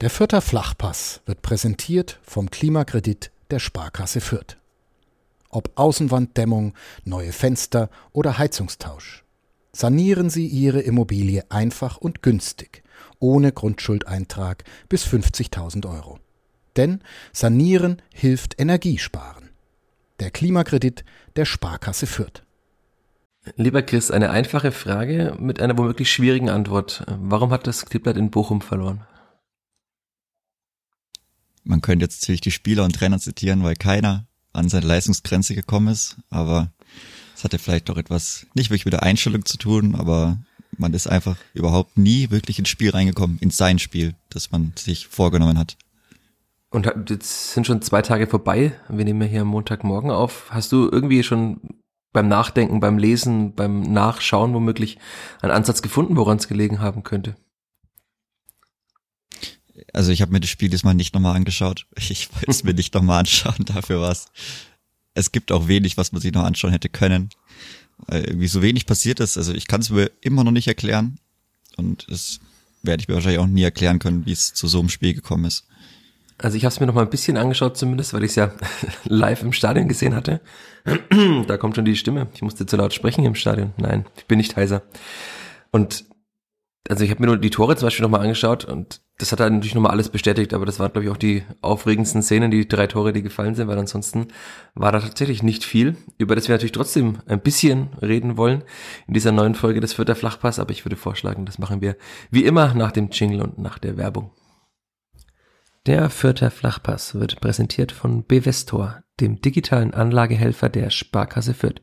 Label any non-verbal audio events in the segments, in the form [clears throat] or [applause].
Der Fürther Flachpass wird präsentiert vom Klimakredit der Sparkasse Fürth. Ob Außenwanddämmung, neue Fenster oder Heizungstausch. Sanieren Sie Ihre Immobilie einfach und günstig, ohne Grundschuldeintrag bis 50.000 Euro. Denn Sanieren hilft Energiesparen. Der Klimakredit der Sparkasse Fürth. Lieber Chris, eine einfache Frage mit einer womöglich schwierigen Antwort. Warum hat das Kleeblatt in Bochum verloren? Man könnte jetzt natürlich die Spieler und Trainer zitieren, weil keiner an seine Leistungsgrenze gekommen ist, aber es hatte vielleicht doch etwas nicht wirklich mit der Einstellung zu tun, aber man ist einfach überhaupt nie wirklich ins Spiel reingekommen, in sein Spiel, das man sich vorgenommen hat. Und jetzt sind schon zwei Tage vorbei. Wir nehmen ja hier Montagmorgen auf. Hast du irgendwie schon beim Nachdenken, beim Lesen, beim Nachschauen womöglich einen Ansatz gefunden, woran es gelegen haben könnte? Also ich habe mir das Spiel diesmal nicht nochmal angeschaut. [laughs] Ich wollte es mir nicht nochmal anschauen, dafür was. Es gibt auch wenig, was man sich noch anschauen hätte können. Weil irgendwie so wenig passiert ist. Also ich kann es mir immer noch nicht erklären. Und es werde ich mir wahrscheinlich auch nie erklären können, wie es zu so einem Spiel gekommen ist. Also ich habe es mir noch mal ein bisschen angeschaut zumindest, weil ich es ja [laughs] live im Stadion gesehen hatte. [clears throat] da kommt schon die Stimme. Ich musste zu laut sprechen im Stadion. Nein, ich bin nicht heiser. Und also ich habe mir nur die Tore zum Beispiel nochmal angeschaut und das hat dann natürlich nochmal alles bestätigt, aber das waren, glaube ich, auch die aufregendsten Szenen, die drei Tore, die gefallen sind, weil ansonsten war da tatsächlich nicht viel, über das wir natürlich trotzdem ein bisschen reden wollen in dieser neuen Folge des Vierter Flachpass, aber ich würde vorschlagen, das machen wir wie immer nach dem Jingle und nach der Werbung. Der Vierter Flachpass wird präsentiert von Bevestor, dem digitalen Anlagehelfer der Sparkasse Fürth.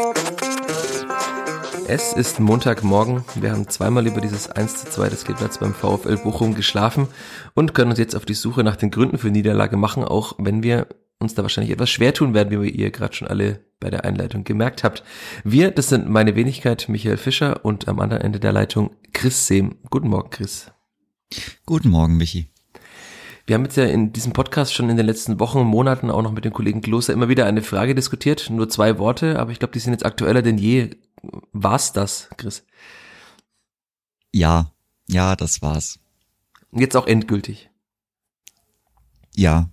Es ist Montagmorgen. Wir haben zweimal über dieses 1 zu 2 des Kleeblatts beim VfL Bochum geschlafen und können uns jetzt auf die Suche nach den Gründen für Niederlage machen, auch wenn wir uns da wahrscheinlich etwas schwer tun werden, wie ihr gerade schon alle bei der Einleitung gemerkt habt. Wir, das sind meine Wenigkeit, Michael Fischer und am anderen Ende der Leitung Chris Sehm. Guten Morgen, Chris. Guten Morgen, Michi. Wir haben jetzt ja in diesem Podcast schon in den letzten Wochen und Monaten auch noch mit dem Kollegen Kloster immer wieder eine Frage diskutiert. Nur zwei Worte, aber ich glaube, die sind jetzt aktueller denn je. War's das, Chris? Ja, ja, das war's. Jetzt auch endgültig. Ja.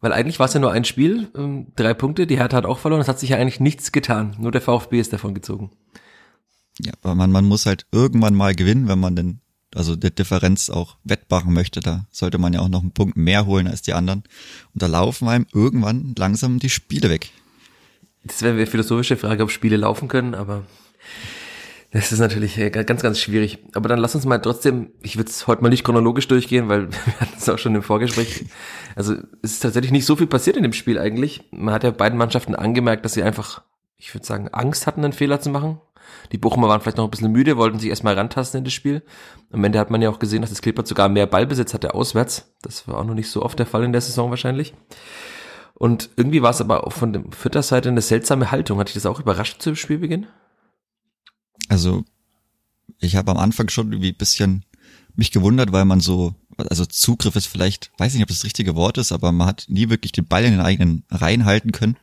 Weil eigentlich war es ja nur ein Spiel, ähm, drei Punkte, die Hertha hat auch verloren, es hat sich ja eigentlich nichts getan. Nur der VfB ist davon gezogen. Ja, aber man, man muss halt irgendwann mal gewinnen, wenn man denn, also der Differenz auch wettmachen möchte. Da sollte man ja auch noch einen Punkt mehr holen als die anderen. Und da laufen einem irgendwann langsam die Spiele weg. Das wäre eine philosophische Frage, ob Spiele laufen können, aber das ist natürlich äh, ganz, ganz schwierig. Aber dann lass uns mal trotzdem, ich würde es heute mal nicht chronologisch durchgehen, weil [laughs] wir hatten es auch schon im Vorgespräch. Also es ist tatsächlich nicht so viel passiert in dem Spiel eigentlich. Man hat ja beiden Mannschaften angemerkt, dass sie einfach, ich würde sagen, Angst hatten, einen Fehler zu machen. Die Bochumer waren vielleicht noch ein bisschen müde, wollten sich erstmal rantasten in das Spiel. Am Ende hat man ja auch gesehen, dass das Klippert sogar mehr Ballbesitz hatte auswärts. Das war auch noch nicht so oft der Fall in der Saison wahrscheinlich. Und irgendwie war es aber auch von der Vierter Seite eine seltsame Haltung. Hat dich das auch überrascht zu Spielbeginn? Also ich habe am Anfang schon irgendwie ein bisschen mich gewundert, weil man so, also Zugriff ist vielleicht, weiß nicht, ob das, das richtige Wort ist, aber man hat nie wirklich den Ball in den eigenen Reihen halten können.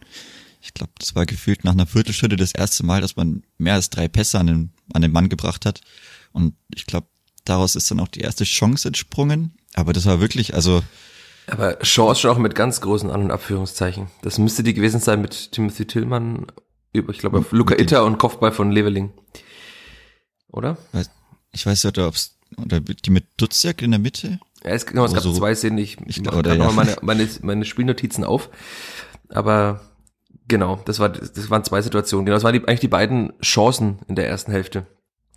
Ich glaube, das war gefühlt nach einer Viertelstunde das erste Mal, dass man mehr als drei Pässe an den, an den Mann gebracht hat. Und ich glaube, daraus ist dann auch die erste Chance entsprungen. Aber das war wirklich, also aber Chance schon auch mit ganz großen An- und Abführungszeichen. Das müsste die gewesen sein mit Timothy Tillmann, ich glaube auf Luca Itter und Kopfball von Leveling. Oder? Ich weiß nicht, ob es oder die mit Dutzjak in der Mitte? Ja, es, genau, es gab so, zwei Szenen, ich, ich mache gerade ja. nochmal meine, meine, meine Spielnotizen auf. Aber genau, das war das waren zwei Situationen. Genau, das waren die, eigentlich die beiden Chancen in der ersten Hälfte.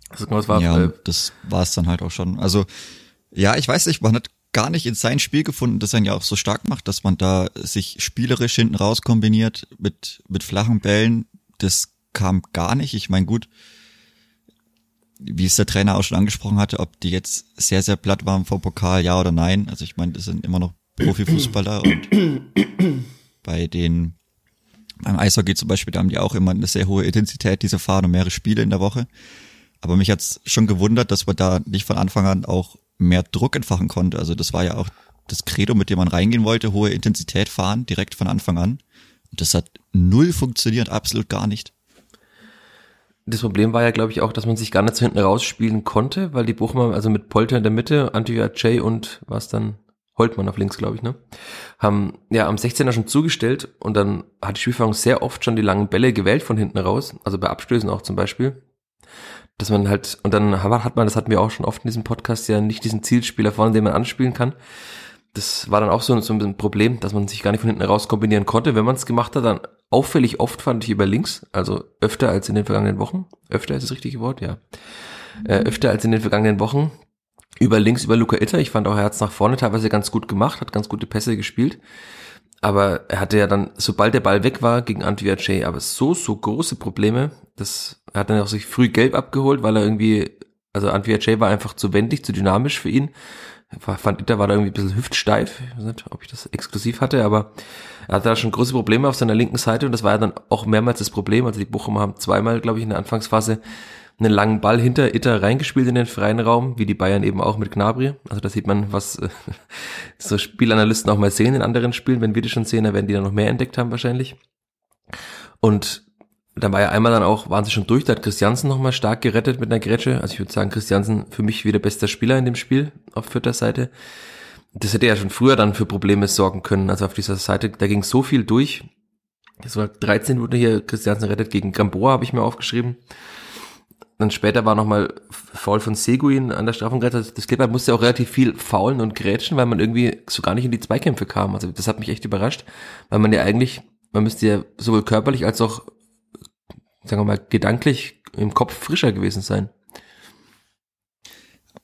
Also genau, das war, ja, äh, das war es dann halt auch schon. Also ja, ich weiß nicht, man hat gar nicht in sein Spiel gefunden, das einen ja auch so stark macht, dass man da sich spielerisch hinten raus kombiniert mit, mit flachen Bällen. Das kam gar nicht. Ich meine, gut, wie es der Trainer auch schon angesprochen hatte, ob die jetzt sehr, sehr platt waren vor Pokal, ja oder nein. Also ich meine, das sind immer noch Profifußballer und bei den beim Eishockey zum Beispiel, da haben die auch immer eine sehr hohe Intensität, diese fahren und mehrere Spiele in der Woche. Aber mich hat's schon gewundert, dass man da nicht von Anfang an auch mehr Druck entfachen konnte. Also das war ja auch das Credo, mit dem man reingehen wollte, hohe Intensität fahren, direkt von Anfang an. Und das hat null funktioniert, absolut gar nicht. Das Problem war ja, glaube ich, auch, dass man sich gar nicht so hinten rausspielen konnte, weil die Bochumer, also mit Polter in der Mitte, Antioch Jay und was dann Holtmann auf links, glaube ich, ne? Haben ja am 16er schon zugestellt und dann hat die Spielführung sehr oft schon die langen Bälle gewählt von hinten raus, also bei Abstößen auch zum Beispiel. Dass man halt, und dann hat man, das hatten wir auch schon oft in diesem Podcast, ja nicht diesen Zielspieler vorne, den man anspielen kann. Das war dann auch so, so ein Problem, dass man sich gar nicht von hinten raus kombinieren konnte. Wenn man es gemacht hat, dann auffällig oft fand ich über links, also öfter als in den vergangenen Wochen. Öfter ist das richtige Wort, ja. Äh, öfter als in den vergangenen Wochen über links über Luca Itter. Ich fand auch, er es nach vorne teilweise ganz gut gemacht, hat ganz gute Pässe gespielt. Aber er hatte ja dann, sobald der Ball weg war, gegen Antwia Jay, aber so, so große Probleme. Das, er hat dann auch sich früh gelb abgeholt, weil er irgendwie, also Antwia Jay war einfach zu wendig, zu dynamisch für ihn. Ich fand Itter war da irgendwie ein bisschen hüftsteif. Ich weiß nicht, ob ich das exklusiv hatte, aber er hatte da schon große Probleme auf seiner linken Seite und das war ja dann auch mehrmals das Problem. Also die Bochumer haben zweimal, glaube ich, in der Anfangsphase einen langen Ball hinter Itter reingespielt in den freien Raum, wie die Bayern eben auch mit Gnabry. Also da sieht man, was äh, [laughs] so Spielanalysten auch mal sehen in anderen Spielen. Wenn wir die schon sehen, dann werden die dann noch mehr entdeckt haben wahrscheinlich. Und da war ja einmal dann auch, waren sie schon durch, da hat Christiansen nochmal stark gerettet mit einer Grätsche. Also ich würde sagen, Christiansen für mich wieder bester Spieler in dem Spiel auf vierter Seite. Das hätte ja schon früher dann für Probleme sorgen können. Also auf dieser Seite, da ging so viel durch. Das war 13 wurde hier Christiansen rettet gegen Gamboa, habe ich mir aufgeschrieben. Dann später war nochmal Foul von Seguin an der Strafengrenze. Das Kleber musste auch relativ viel faulen und grätschen, weil man irgendwie so gar nicht in die Zweikämpfe kam. Also das hat mich echt überrascht, weil man ja eigentlich, man müsste ja sowohl körperlich als auch, sagen wir mal, gedanklich im Kopf frischer gewesen sein.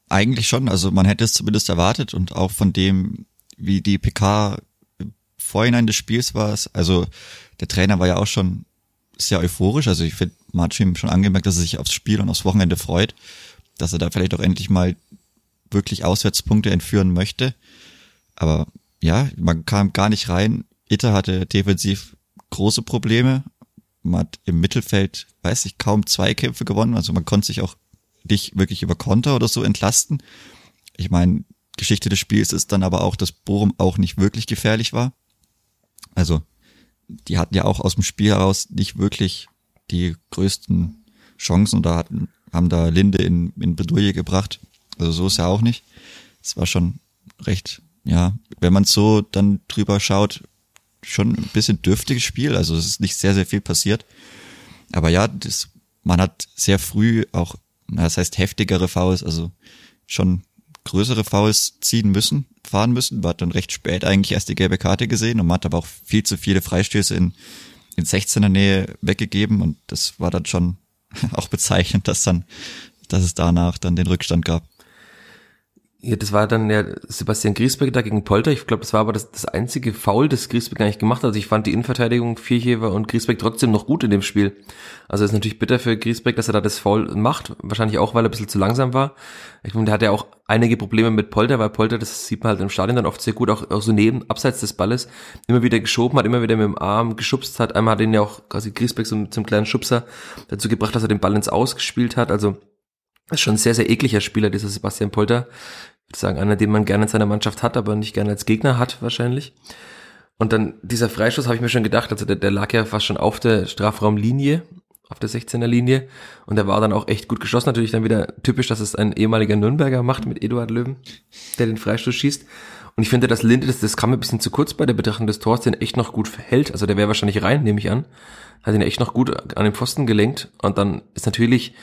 Eigentlich schon, also man hätte es zumindest erwartet und auch von dem, wie die PK Vorhinein des Spiels war es, also der Trainer war ja auch schon sehr euphorisch. Also ich finde, man schon angemerkt, dass er sich aufs Spiel und aufs Wochenende freut, dass er da vielleicht auch endlich mal wirklich Auswärtspunkte entführen möchte. Aber ja, man kam gar nicht rein. Itter hatte defensiv große Probleme. Man hat im Mittelfeld, weiß ich, kaum zwei Kämpfe gewonnen. Also man konnte sich auch nicht wirklich über Konter oder so entlasten. Ich meine, Geschichte des Spiels ist dann aber auch, dass Bochum auch nicht wirklich gefährlich war. Also die hatten ja auch aus dem Spiel heraus nicht wirklich die größten Chancen oder hatten, haben da Linde in, in Bedouille gebracht. Also so ist ja auch nicht. Es war schon recht, ja, wenn man so dann drüber schaut, schon ein bisschen dürftiges Spiel. Also es ist nicht sehr, sehr viel passiert. Aber ja, das, man hat sehr früh auch, das heißt heftigere Fouls, also schon größere Fouls ziehen müssen, fahren müssen. Man hat dann recht spät eigentlich erst die gelbe Karte gesehen und man hat aber auch viel zu viele Freistöße in, in 16er Nähe weggegeben und das war dann schon [laughs] auch bezeichnend, dass dann, dass es danach dann den Rückstand gab. Ja, das war dann ja Sebastian Griesbeck da gegen Polter. Ich glaube, das war aber das, das einzige Foul, das Griesbeck eigentlich gemacht hat. Also ich fand die Innenverteidigung Vierchever und Griesbeck trotzdem noch gut in dem Spiel. Also es ist natürlich bitter für Griesbeck, dass er da das Foul macht. Wahrscheinlich auch, weil er ein bisschen zu langsam war. Ich meine, der hat ja auch einige Probleme mit Polter, weil Polter, das sieht man halt im Stadion dann oft sehr gut, auch, auch so neben, abseits des Balles, immer wieder geschoben hat, immer wieder mit dem Arm geschubst hat. Einmal hat ihn ja auch quasi Griesbeck so zum kleinen Schubser dazu gebracht, dass er den Ball ins Aus gespielt hat. Also ist schon ein sehr, sehr ekliger Spieler, dieser Sebastian Polter sagen, einer, den man gerne in seiner Mannschaft hat, aber nicht gerne als Gegner hat, wahrscheinlich. Und dann dieser Freischuss habe ich mir schon gedacht, also der, der lag ja fast schon auf der Strafraumlinie, auf der 16er Linie. Und der war dann auch echt gut geschossen. Natürlich dann wieder typisch, dass es ein ehemaliger Nürnberger macht mit Eduard Löwen, der den Freistoß schießt. Und ich finde, dass Linde, das, das kam ein bisschen zu kurz bei der Betrachtung des Tors, den echt noch gut hält. Also der wäre wahrscheinlich rein, nehme ich an. Hat ihn echt noch gut an den Pfosten gelenkt. Und dann ist natürlich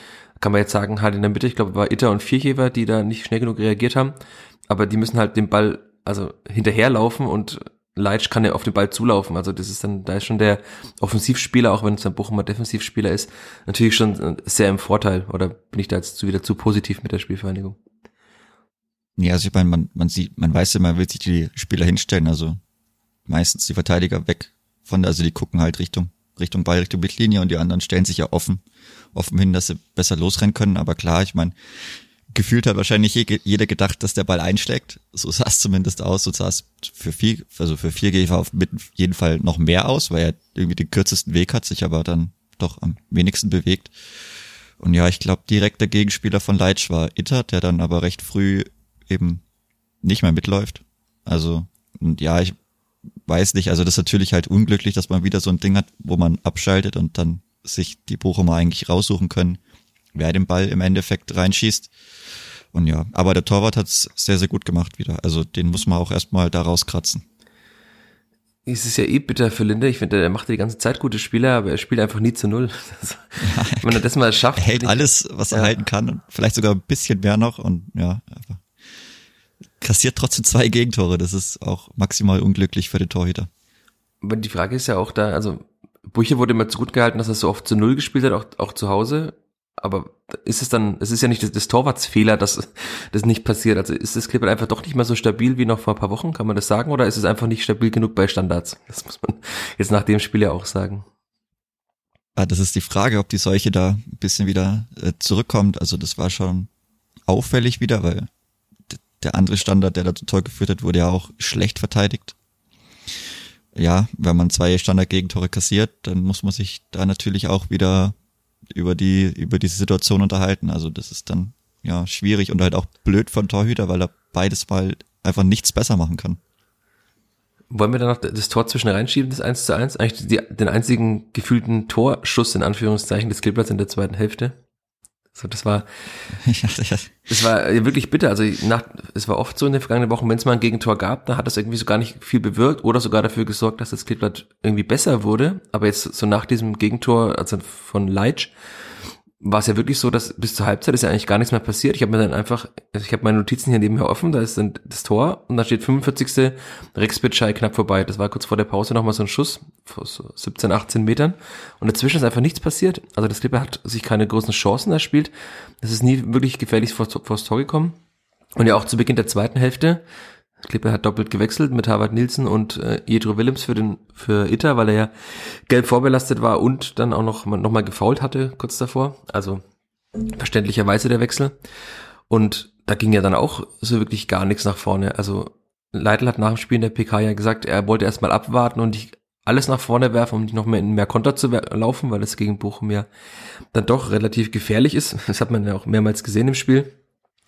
kann man jetzt sagen, halt in der Mitte, ich glaube, war Itter und Vierchever, die da nicht schnell genug reagiert haben. Aber die müssen halt den Ball, also hinterherlaufen und Leitsch kann ja auf den Ball zulaufen. Also das ist dann, da ist schon der Offensivspieler, auch wenn es ein Bochumer Defensivspieler ist, natürlich schon sehr im Vorteil. Oder bin ich da jetzt wieder zu positiv mit der Spielvereinigung? Ja, also ich meine, man, man sieht, man weiß ja, man will sich die Spieler hinstellen, also meistens die Verteidiger weg von, also die gucken halt Richtung, Richtung Ball, Richtung Mittellinie und die anderen stellen sich ja offen offen hin, dass sie besser losrennen können. Aber klar, ich meine, gefühlt hat wahrscheinlich jeder gedacht, dass der Ball einschlägt. So sah es zumindest aus. So sah es für vier, also für vier ich auf jeden Fall noch mehr aus, weil er irgendwie den kürzesten Weg hat, sich aber dann doch am wenigsten bewegt. Und ja, ich glaube, direkter Gegenspieler von Leitsch war Itter, der dann aber recht früh eben nicht mehr mitläuft. Also, und ja, ich weiß nicht, also das ist natürlich halt unglücklich, dass man wieder so ein Ding hat, wo man abschaltet und dann sich die Bochumer eigentlich raussuchen können, wer den Ball im Endeffekt reinschießt. Und ja, aber der Torwart hat es sehr, sehr gut gemacht wieder. Also den muss man auch erstmal da rauskratzen. Es ist ja eh bitter für Linde. Ich finde, er macht die ganze Zeit gute Spiele, aber er spielt einfach nie zu null. ja, [laughs] Wenn er das mal schafft. [laughs] Er hält alles, was er ja. halten kann und vielleicht sogar ein bisschen mehr noch und ja, einfach kassiert trotzdem zwei Gegentore. Das ist auch maximal unglücklich für den Torhüter. Aber die Frage ist ja auch da, also Buche wurde immer zu gut gehalten, dass er so oft zu Null gespielt hat, auch, auch zu Hause. Aber ist es dann, es ist ja nicht des, des Torwartsfehler, dass das nicht passiert. Also ist das Clipper einfach doch nicht mehr so stabil wie noch vor ein paar Wochen, kann man das sagen? Oder ist es einfach nicht stabil genug bei Standards? Das muss man jetzt nach dem Spiel ja auch sagen. Ah, das ist die Frage, ob die Seuche da ein bisschen wieder äh, zurückkommt. Also das war schon auffällig wieder, weil der andere Standard, der dazu Tor geführt hat, wurde ja auch schlecht verteidigt. Ja, wenn man zwei Standard-Gegentore kassiert, dann muss man sich da natürlich auch wieder über die, über diese Situation unterhalten. Also das ist dann ja schwierig und halt auch blöd von Torhüter, weil er beides mal einfach nichts besser machen kann. Wollen wir da noch das Tor zwischen reinschieben, das 1 zu 1? Eigentlich die, den einzigen gefühlten Torschuss in Anführungszeichen des Kleeblatts in der zweiten Hälfte. So, das war, [laughs] das war wirklich bitter. Also nach, es war oft so in den vergangenen Wochen, wenn es mal ein Gegentor gab, dann hat das irgendwie so gar nicht viel bewirkt oder sogar dafür gesorgt, dass das Kleeblatt irgendwie besser wurde. Aber jetzt so nach diesem Gegentor, also von Leitsch, war es ja wirklich so, dass bis zur Halbzeit ist ja eigentlich gar nichts mehr passiert. Ich habe mir dann einfach, ich habe meine Notizen hier nebenher offen, da ist dann das Tor und da steht 45. Rex Bitschei knapp vorbei. Das war kurz vor der Pause nochmal so ein Schuss, vor so 17, 18 Metern. Und dazwischen ist einfach nichts passiert. Also das Clipper hat sich keine großen Chancen erspielt. Das ist nie wirklich gefährlich vor, vor das Tor gekommen. Und ja auch zu Beginn der zweiten Hälfte Klippe hat doppelt gewechselt mit Harvard Nielsen und äh, Jedro Willems für den für Itter, weil er ja gelb vorbelastet war und dann auch noch, noch mal gefault hatte kurz davor. Also verständlicherweise der Wechsel. Und da ging ja dann auch so wirklich gar nichts nach vorne. Also Leitl hat nach dem Spiel in der PK ja gesagt, er wollte erstmal abwarten und nicht alles nach vorne werfen, um nicht noch mehr in mehr Konter zu laufen, weil es gegen Bochum ja dann doch relativ gefährlich ist. [laughs] Das hat man ja auch mehrmals gesehen im Spiel.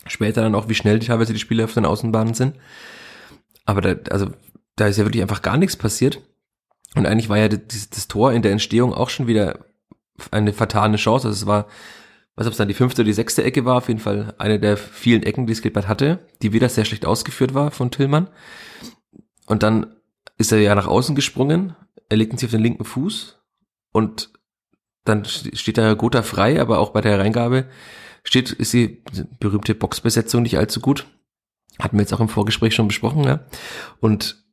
Später dann auch, wie schnell teilweise die Spiele auf den Außenbahnen sind. Aber da, also, da ist ja wirklich einfach gar nichts passiert. Und eigentlich war ja das, das Tor in der Entstehung auch schon wieder eine vertane Chance. Also es war, was ob es dann die fünfte oder die sechste Ecke war, auf jeden Fall eine der vielen Ecken, die Skilbert hatte, die wieder sehr schlecht ausgeführt war von Tillmann. Und dann ist er ja nach außen gesprungen, er legt sich auf den linken Fuß und dann steht da Gotha frei, aber auch bei der Reingabe steht, ist die berühmte Boxbesetzung nicht allzu gut. Hatten wir jetzt auch im Vorgespräch schon besprochen, ja. Und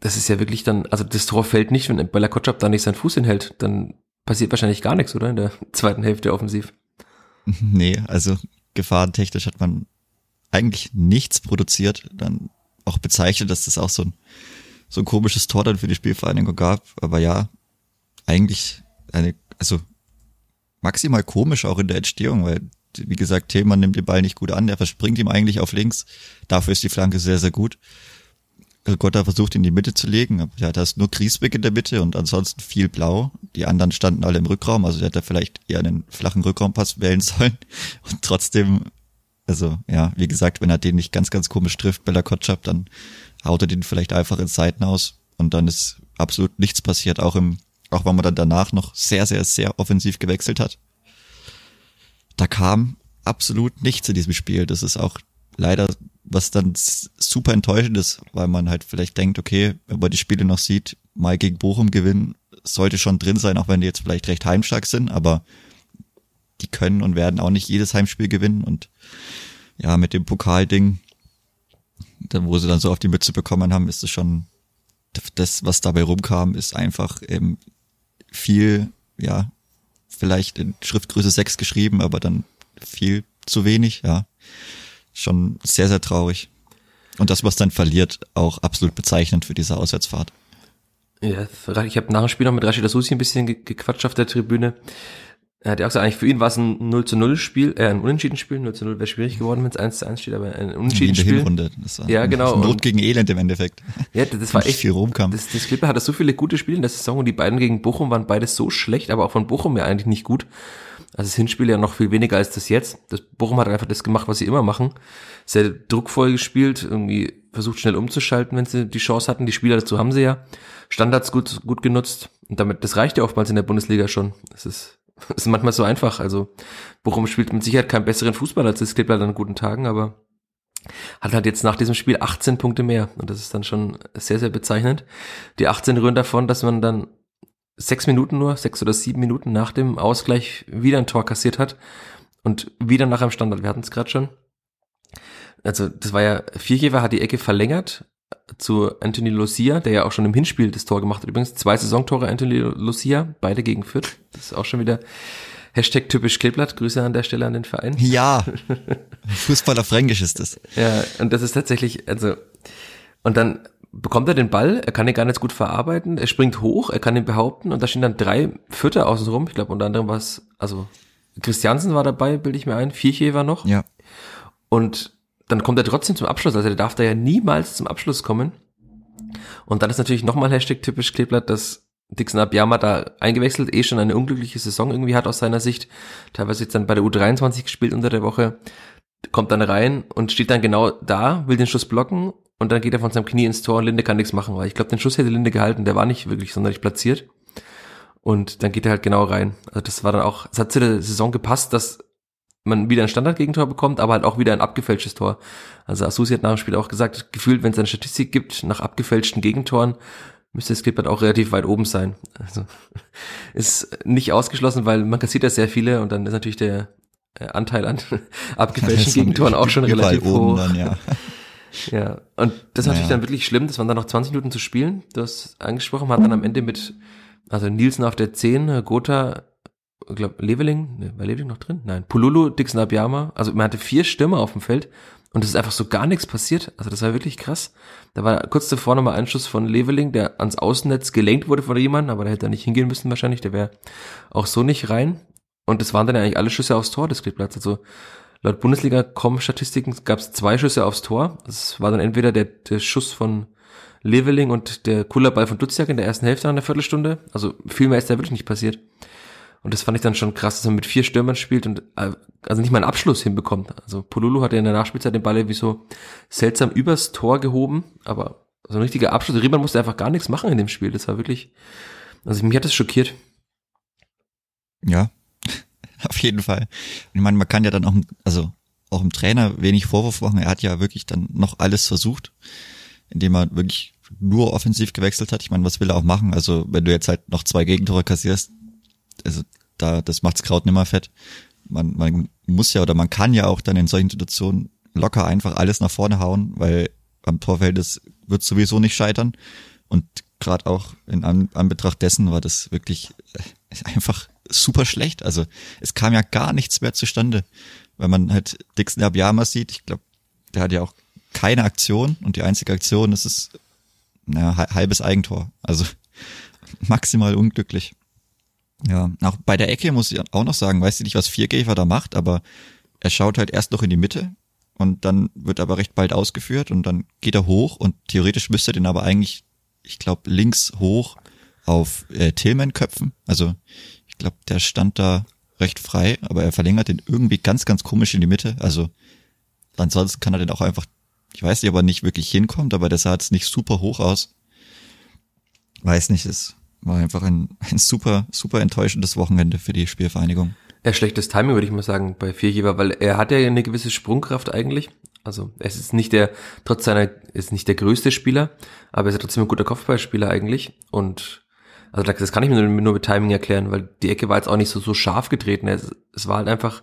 das ist ja wirklich dann, also das Tor fällt nicht, wenn Bella Kotschap da nicht seinen Fuß hinhält, dann passiert wahrscheinlich gar nichts, oder? In der [laughs] zweiten Hälfte offensiv. [laughs] Nee, also gefahrentechnisch hat man eigentlich nichts produziert, dann auch bezeichnet, dass das auch so ein, so ein komisches Tor dann für die Spielvereinigung gab. Aber ja, eigentlich eine, also maximal komisch auch in der Entstehung, weil wie gesagt, Thälmann nimmt den Ball nicht gut an, der verspringt ihm eigentlich auf links. Dafür ist die Flanke sehr, sehr gut. Gotta versucht in die Mitte zu legen, aber ja, da ist nur Griesbeck in der Mitte und ansonsten viel blau. Die anderen standen alle im Rückraum, also der hätte vielleicht eher einen flachen Rückraumpass wählen [laughs] sollen. Und trotzdem, also ja, wie gesagt, wenn er den nicht ganz, ganz komisch trifft, Bella Kotschap, dann haut er den vielleicht einfach in Seiten aus und dann ist absolut nichts passiert, auch im, auch wenn man dann danach noch sehr, sehr, sehr offensiv gewechselt hat da kam absolut nichts in diesem Spiel. Das ist auch leider, was dann super enttäuschend ist, weil man halt vielleicht denkt, okay, wenn man die Spiele noch sieht, mal gegen Bochum gewinnen, sollte schon drin sein, auch wenn die jetzt vielleicht recht heimstark sind, aber die können und werden auch nicht jedes Heimspiel gewinnen und ja, mit dem Pokalding, dann, wo sie dann so auf die Mütze bekommen haben, ist es schon, das, was dabei rumkam, ist einfach eben viel, ja, vielleicht in Schriftgröße 6 geschrieben, aber dann viel zu wenig, ja. Schon sehr, sehr traurig. Und das, was dann verliert, auch absolut bezeichnend für diese Auswärtsfahrt. Ja, ich habe nach dem Spiel noch mit Rashida Susi ein bisschen gequatscht auf der Tribüne. Er hat ja auch gesagt, eigentlich für ihn war es ein 0 zu 0 Spiel, äh, ein Unentschieden-Spiel. 0 zu 0 wäre schwierig geworden, wenn es 1 zu 1 steht, aber ein Unentschieden-Spiel. Hinrunde. Das war Ja, genau. Not Und- gegen Elend im Endeffekt. Ja, das, das war echt viel rumkam. Das, das Clipper hatte so viele gute Spiele in der Saison und die beiden gegen Bochum waren beides so schlecht, aber auch von Bochum ja eigentlich nicht gut. Also das Hinspiel ja noch viel weniger als das jetzt. Das Bochum hat einfach das gemacht, was sie immer machen. Sehr druckvoll gespielt, irgendwie versucht schnell umzuschalten, wenn sie die Chance hatten. Die Spieler dazu haben sie ja. Standards gut, gut genutzt. Und damit, das reicht ja oftmals in der Bundesliga schon. Das ist, das [laughs] ist manchmal so einfach. Also Bochum spielt mit Sicherheit keinen besseren Fußball als das Clipper an guten Tagen, aber hat halt jetzt nach diesem Spiel 18 Punkte mehr. Und das ist dann schon sehr, sehr bezeichnend. Die 18 rühren davon, dass man dann sechs Minuten nur, sechs oder sieben Minuten nach dem Ausgleich wieder ein Tor kassiert hat und wieder nach einem Standard. Wir hatten es gerade schon. Also das war ja, Vierjewer hat die Ecke verlängert zu Anthony Lucia, der ja auch schon im Hinspiel das Tor gemacht hat. Übrigens zwei Saisontore Anthony Lucia, beide gegen Fürth. Das ist auch schon wieder Hashtag typisch Kleeblatt. Grüße an der Stelle an den Verein. Ja. [laughs] Fußball auf Fränkisch ist das. Ja, und das ist tatsächlich, also, und dann bekommt er den Ball, er kann ihn gar nicht gut verarbeiten, er springt hoch, er kann ihn behaupten und da stehen dann drei Vierter außen rum. Ich glaube, unter anderem was, also Christiansen war dabei, bilde ich mir ein, Vierche war noch. Ja. Und dann kommt er trotzdem zum Abschluss, also der darf da ja niemals zum Abschluss kommen. Und dann ist natürlich nochmal Hashtag typisch Kleeblatt, dass Dixon Abiyama da eingewechselt, eh schon eine unglückliche Saison irgendwie hat aus seiner Sicht. Teilweise jetzt dann bei der U23 gespielt unter der Woche, kommt dann rein und steht dann genau da, will den Schuss blocken und dann geht er von seinem Knie ins Tor und Linde kann nichts machen, weil ich glaube, den Schuss hätte Linde gehalten, der war nicht wirklich sonderlich platziert. Und dann geht er halt genau rein. Also das war dann auch, es hat zu der Saison gepasst, dass man wieder ein Standardgegentor bekommt, aber halt auch wieder ein abgefälschtes Tor. Also Asusi hat nach dem Spiel auch gesagt, gefühlt, wenn es eine Statistik gibt nach abgefälschten Gegentoren, müsste das Clipboard auch relativ weit oben sein. Also [laughs] ist nicht ausgeschlossen, weil man kassiert ja sehr viele und dann ist natürlich der äh, Anteil an [laughs] abgefälschten Gegentoren auch schon relativ oben hoch. Dann, ja. [laughs] Ja, und das ist natürlich Naja. dann wirklich schlimm, das waren dann noch 20 Minuten zu spielen. Du hast angesprochen, man hat dann am Ende mit, also Nielsen auf der 10, äh, Gotha, ich glaube Leveling, ne, war Leveling noch drin? Nein, Pululu, Dixon Abiyama, also man hatte vier Stürmer auf dem Feld und es ist einfach so gar nichts passiert. Also das war wirklich krass. Da war kurz davor nochmal ein Schuss von Leveling, der ans Außennetz gelenkt wurde von jemandem, aber der hätte da nicht hingehen müssen wahrscheinlich, der wäre auch so nicht rein. Und das waren dann ja eigentlich alle Schüsse aufs Tor des Kleeblatts. Also laut Bundesliga-Com-Statistiken gab es zwei Schüsse aufs Tor. Das war dann entweder der, der Schuss von Leveling und der Kullerball von Duziak in der ersten Hälfte nach einer Viertelstunde. Also viel mehr ist da wirklich nicht passiert. Und das fand ich dann schon krass, dass man mit vier Stürmern spielt und äh, also nicht mal einen Abschluss hinbekommt. Also Polulu hat ja in der Nachspielzeit den Ball irgendwie so seltsam übers Tor gehoben, aber so ein richtiger Abschluss. Riemann musste einfach gar nichts machen in dem Spiel. Das war wirklich, also mich hat das schockiert. Ja, [laughs] auf jeden Fall. Ich meine, man kann ja dann auch, also auch dem Trainer wenig Vorwurf machen. Er hat ja wirklich dann noch alles versucht, indem er wirklich nur offensiv gewechselt hat. Ich meine, was will er auch machen? Also wenn du jetzt halt noch zwei Gegentore kassierst, also da, das macht's Kraut nimmer fett. Man, man muss ja oder man kann ja auch dann in solchen Situationen locker einfach alles nach vorne hauen, weil am Torverhältnis wird sowieso nicht scheitern. Und gerade auch in An Anbetracht dessen war das wirklich äh, einfach super schlecht. Also es kam ja gar nichts mehr zustande. Wenn man halt Dixon Abiyama sieht, ich glaube, der hat ja auch keine Aktion und die einzige Aktion ist es hal- halbes Eigentor. Also [laughs] maximal unglücklich. Ja, auch bei der Ecke muss ich auch noch sagen, weiß ich nicht, was Viergefer da macht, aber er schaut halt erst noch in die Mitte und dann wird aber recht bald ausgeführt und dann geht er hoch und theoretisch müsste er den aber eigentlich, ich glaube, links hoch auf äh, Tillman köpfen. Also ich glaube, der stand da recht frei, aber er verlängert den irgendwie ganz, ganz komisch in die Mitte. Also ansonsten kann er den auch einfach, ich weiß nicht, ob er nicht wirklich hinkommt, aber der sah jetzt nicht super hoch aus. Weiß nicht, es war einfach ein, ein super, super enttäuschendes Wochenende für die Spielvereinigung. Ja, schlechtes Timing würde ich mal sagen bei Viergeber, weil er hat ja eine gewisse Sprungkraft eigentlich. Also es ist nicht der, trotz seiner, ist nicht der größte Spieler, aber er ist ja trotzdem ein guter Kopfballspieler eigentlich. Und also das kann ich mir nur, mit Timing erklären, weil die Ecke war jetzt auch nicht so, so scharf getreten. Es, es war halt einfach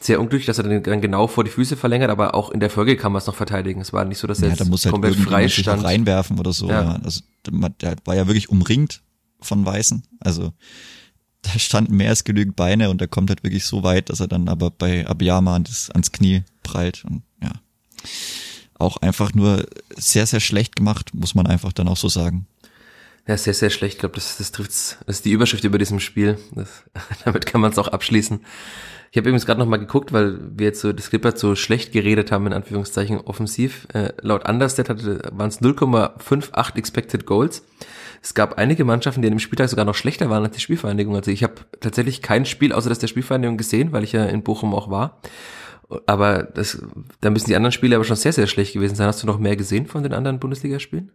sehr unglücklich, dass er den dann genau vor die Füße verlängert, aber auch in der Folge kann man es noch verteidigen. Es war nicht so, dass er Ja, jetzt da muss halt komplett frei stand. reinwerfen oder so. Ja. Ja. Also der war ja wirklich umringt von Weißen. Also da standen mehr als genügend Beine und er kommt halt wirklich so weit, dass er dann aber bei Abiyama ans, ans Knie prallt und ja. Auch einfach nur sehr, sehr schlecht gemacht, muss man einfach dann auch so sagen. Ja, sehr, sehr schlecht. Ich glaube, das, das trifft's. Das ist die Überschrift über diesem Spiel. Das, [laughs] damit kann man es auch abschließen. Ich habe übrigens gerade noch mal geguckt, weil wir jetzt so das Clippert so schlecht geredet haben, in Anführungszeichen offensiv. Äh, laut Understat waren es 0,58 Expected Goals. Es gab einige Mannschaften, die an dem Spieltag sogar noch schlechter waren als die Spielvereinigung. Also ich habe tatsächlich kein Spiel außer das der Spielvereinigung gesehen, weil ich ja in Bochum auch war. Aber das, da müssen die anderen Spiele aber schon sehr, sehr schlecht gewesen sein. Hast du noch mehr gesehen von den anderen Bundesligaspielen?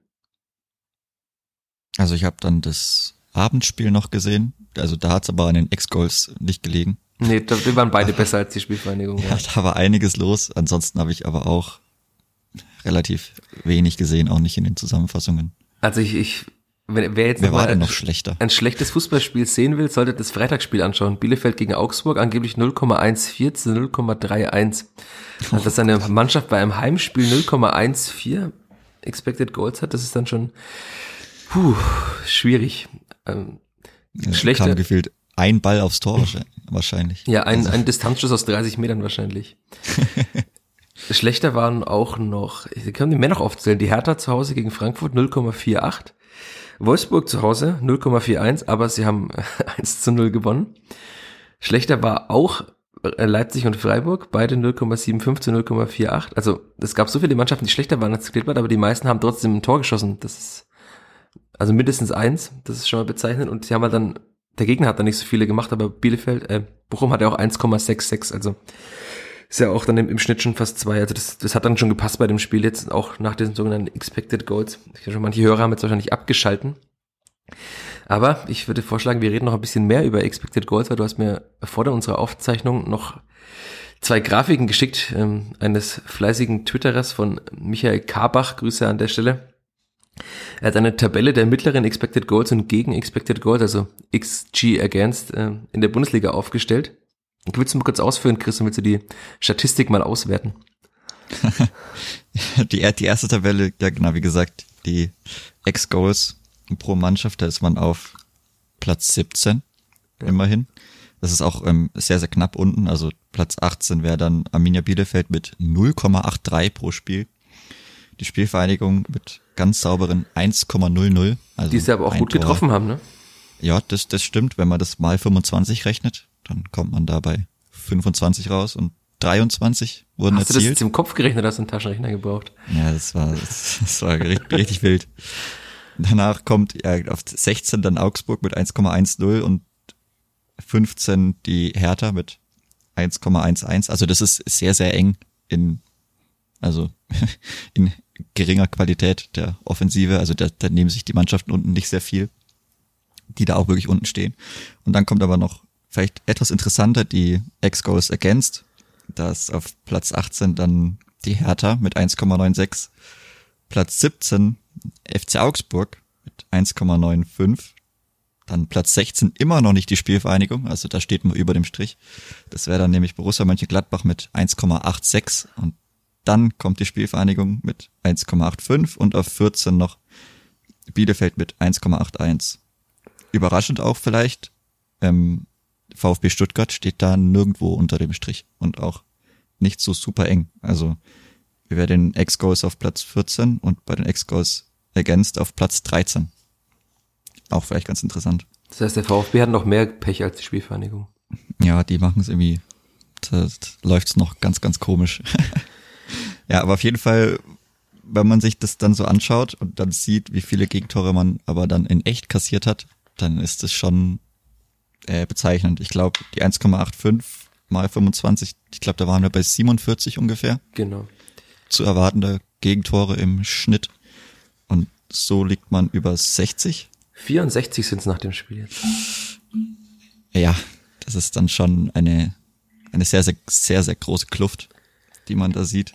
Also ich habe dann das Abendspiel noch gesehen. Also da hat es aber an den Ex-Goals nicht gelegen. Nee, die waren beide [laughs] besser als die Spielvereinigung. Ja, ja da war einiges los. Ansonsten habe ich aber auch relativ wenig gesehen, auch nicht in den Zusammenfassungen. Also ich, ich wenn, wer jetzt wer war denn noch schlechter? ein schlechtes Fußballspiel sehen will, sollte das Freitagsspiel anschauen. Bielefeld gegen Augsburg, angeblich 0,14 zu 0,31. Also dass eine Mannschaft bei einem Heimspiel 0,14 Expected Goals hat, das ist dann schon puh, schwierig. Ähm, ja, schlechter. Kam gefühlt ein Ball aufs Tor wahrscheinlich. Ja, ein, also. ein Distanzschuss aus 30 Metern wahrscheinlich. [laughs] Schlechter waren auch noch, ich kann die mehr noch aufzählen, die Hertha zu Hause gegen Frankfurt 0,48, Wolfsburg zu Hause 0,41, aber sie haben [laughs] 1 zu 0 gewonnen. Schlechter war auch äh, Leipzig und Freiburg, beide 0,75 zu 0,48. Also es gab so viele Mannschaften, die schlechter waren als Klippert, aber die meisten haben trotzdem ein Tor geschossen. Das ist also mindestens eins, das ist schon mal bezeichnend. Und sie haben halt dann der Gegner hat da nicht so viele gemacht, aber Bielefeld, äh, Bochum hat ja auch 1,66, also ist ja auch dann im, im, Schnitt schon fast zwei. Also das, das hat dann schon gepasst bei dem Spiel jetzt, auch nach diesen sogenannten Expected Goals. Ich schon manche Hörer haben jetzt wahrscheinlich abgeschalten. Aber ich würde vorschlagen, wir reden noch ein bisschen mehr über Expected Goals, weil du hast mir vor unserer Aufzeichnung noch zwei Grafiken geschickt, ähm, eines fleißigen Twitterers von Michael Karbach, Grüße an der Stelle. Er hat eine Tabelle der mittleren Expected Goals und gegen Expected Goals, also XG Against, äh, in der Bundesliga aufgestellt. Willst du mal kurz ausführen, Chris, und willst du die Statistik mal auswerten? [laughs] die, die erste Tabelle, ja genau, wie gesagt, die Ex-Goals pro Mannschaft, da ist man auf Platz 17, ja. immerhin. Das ist auch ähm, sehr, sehr knapp unten. Also Platz 18 wäre dann Arminia Bielefeld mit 0,83 pro Spiel. Die Spielvereinigung mit ganz sauberen 1,00. Also die sie aber auch gut Tor. getroffen haben, ne? Ja, das, das stimmt. Wenn man das mal 25 rechnet, dann kommt man da bei 25 raus und 23 wurden hast erzielt. Hast du das jetzt im Kopf gerechnet, hast du einen Taschenrechner gebraucht? Ja, das war, [laughs] das war richtig, richtig wild. Danach kommt ja, auf 16 dann Augsburg mit 1,10 und 15 die Hertha mit 1,11. Also das ist sehr, sehr eng in, also [laughs] in geringer Qualität der Offensive. Also da, da nehmen sich die Mannschaften unten nicht sehr viel, die da auch wirklich unten stehen. Und dann kommt aber noch vielleicht etwas interessanter die Ex-Goals Against. Da ist auf Platz 18 dann die Hertha mit 1,96. Platz 17 FC Augsburg mit 1,95. Dann Platz 16 immer noch nicht die Spielvereinigung, also da steht man über dem Strich. Das wäre dann nämlich Borussia Mönchengladbach mit 1,86 und dann kommt die Spielvereinigung mit 1,85 und auf 14 noch Bielefeld mit 1,81. Überraschend auch vielleicht, ähm, VfB Stuttgart steht da nirgendwo unter dem Strich und auch nicht so super eng. Also wir werden den Ex-Goals auf Platz 14 und bei den Ex-Goals Against auf Platz 13. Auch vielleicht ganz interessant. Das heißt, der VfB hat noch mehr Pech als die Spielvereinigung. Ja, die machen es irgendwie, da läuft es noch ganz, ganz komisch. [laughs] Ja, aber auf jeden Fall, wenn man sich das dann so anschaut und dann sieht, wie viele Gegentore man aber dann in echt kassiert hat, dann ist es schon äh, bezeichnend. Ich glaube, die 1,85 mal 25, ich glaube, da waren wir bei 47 ungefähr. Genau. Zu erwartende Gegentore im Schnitt. Und so liegt man über 60. 64 sind es nach dem Spiel jetzt. Ja, das ist dann schon eine, eine sehr, sehr, sehr, sehr große Kluft, die man da sieht.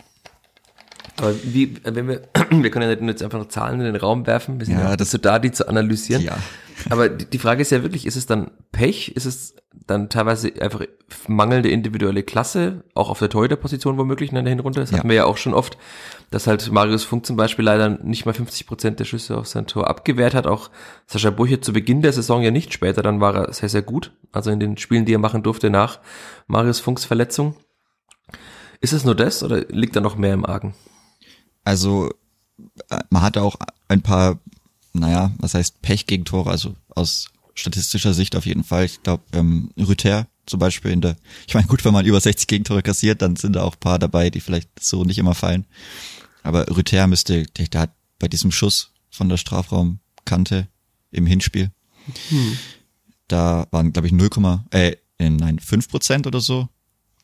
Aber wie, wenn wir, [clears throat] wir können ja nicht jetzt einfach noch Zahlen in den Raum werfen, wir sind ja, so da, die zu analysieren. Ja. [laughs] Aber die Frage ist ja wirklich, ist es dann Pech? Ist es dann teilweise einfach mangelnde individuelle Klasse, auch auf der Torhüterposition womöglich in der Hinrunde? Das ja. hatten wir ja auch schon oft, dass halt Marius Funk zum Beispiel leider nicht mal 50 Prozent der Schüsse auf sein Tor abgewehrt hat. Auch Sascha Burche zu Beginn der Saison ja nicht später, dann war er sehr, sehr gut. Also in den Spielen, die er machen durfte nach Marius Funks Verletzung. Ist es nur das oder liegt da noch mehr im Argen? Also äh, man hatte auch ein paar naja, was heißt Pech-Gegentore, also aus statistischer Sicht auf jeden Fall. Ich glaube, ähm, Rüther zum Beispiel in der, ich meine, gut, wenn man über 60 Gegentore kassiert, dann sind da auch paar dabei, die vielleicht so nicht immer fallen. Aber Rüther müsste, der, der hat bei diesem Schuss von der Strafraumkante im Hinspiel, hm. da waren, glaube ich, 0, äh, nein, 5 Prozent oder so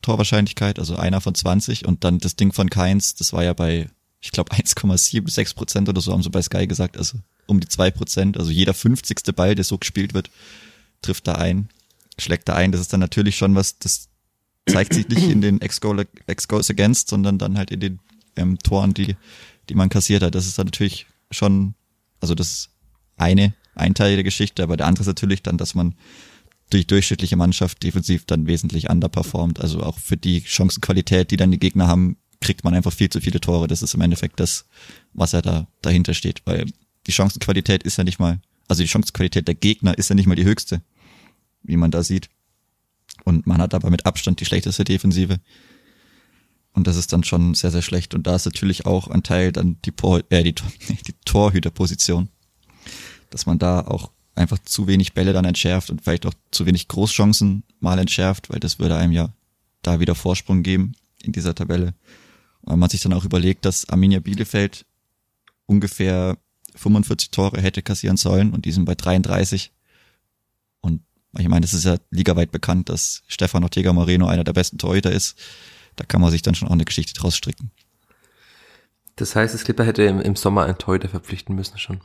Torwahrscheinlichkeit, also einer von 20 und dann das Ding von Keins, das war ja bei, ich glaube, [laughs] 1,76 Prozent oder so, haben sie bei Sky gesagt, also um die zwei Prozent, also jeder 50. Ball, der so gespielt wird, trifft da ein, schlägt da ein, das ist dann natürlich schon was, das zeigt sich nicht in den Ex-Goals Against, sondern dann halt in den ähm, Toren, die, die man kassiert hat. Das ist dann natürlich schon, also das eine, ein Teil der Geschichte, aber der andere ist natürlich dann, dass man durch durchschnittliche Mannschaft defensiv dann wesentlich underperformt. Also auch für die Chancenqualität, die dann die Gegner haben, kriegt man einfach viel zu viele Tore. Das ist im Endeffekt das, was ja da dahinter steht, weil die Chancenqualität ist ja nicht mal, also die Chancenqualität der Gegner ist ja nicht mal die höchste, wie man da sieht. Und man hat aber mit Abstand die schlechteste Defensive. Und das ist dann schon sehr, sehr schlecht. Und da ist natürlich auch ein Teil dann die, äh, die, [laughs] die Torhüterposition, dass man da auch einfach zu wenig Bälle dann entschärft und vielleicht auch zu wenig Großchancen mal entschärft, weil das würde einem ja da wieder Vorsprung geben in dieser Tabelle. Man sich dann auch überlegt, dass Arminia Bielefeld ungefähr 45 Tore hätte kassieren sollen und die sind bei 33. Und ich meine, das ist ja ligaweit bekannt, dass Stefan Ortega Moreno einer der besten Torhüter ist. Da kann man sich dann schon auch eine Geschichte draus stricken. Das heißt, das Clipper hätte im, im Sommer einen Torhüter verpflichten müssen schon.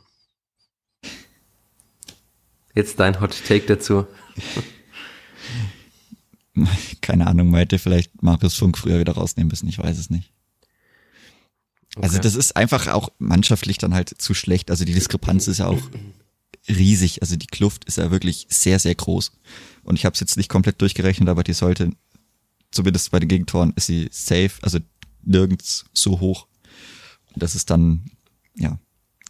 Jetzt dein Hot Take dazu. [laughs] Keine Ahnung, man hätte vielleicht Marius Funk früher wieder rausnehmen müssen, ich weiß es nicht. Also okay. Also das ist einfach auch mannschaftlich dann halt zu schlecht. Also die Diskrepanz ist ja auch riesig. Also die Kluft ist ja wirklich sehr, sehr groß. Und ich habe es jetzt nicht komplett durchgerechnet, aber die sollte, zumindest bei den Gegentoren, ist sie safe, also nirgends so hoch. Und das ist dann, ja,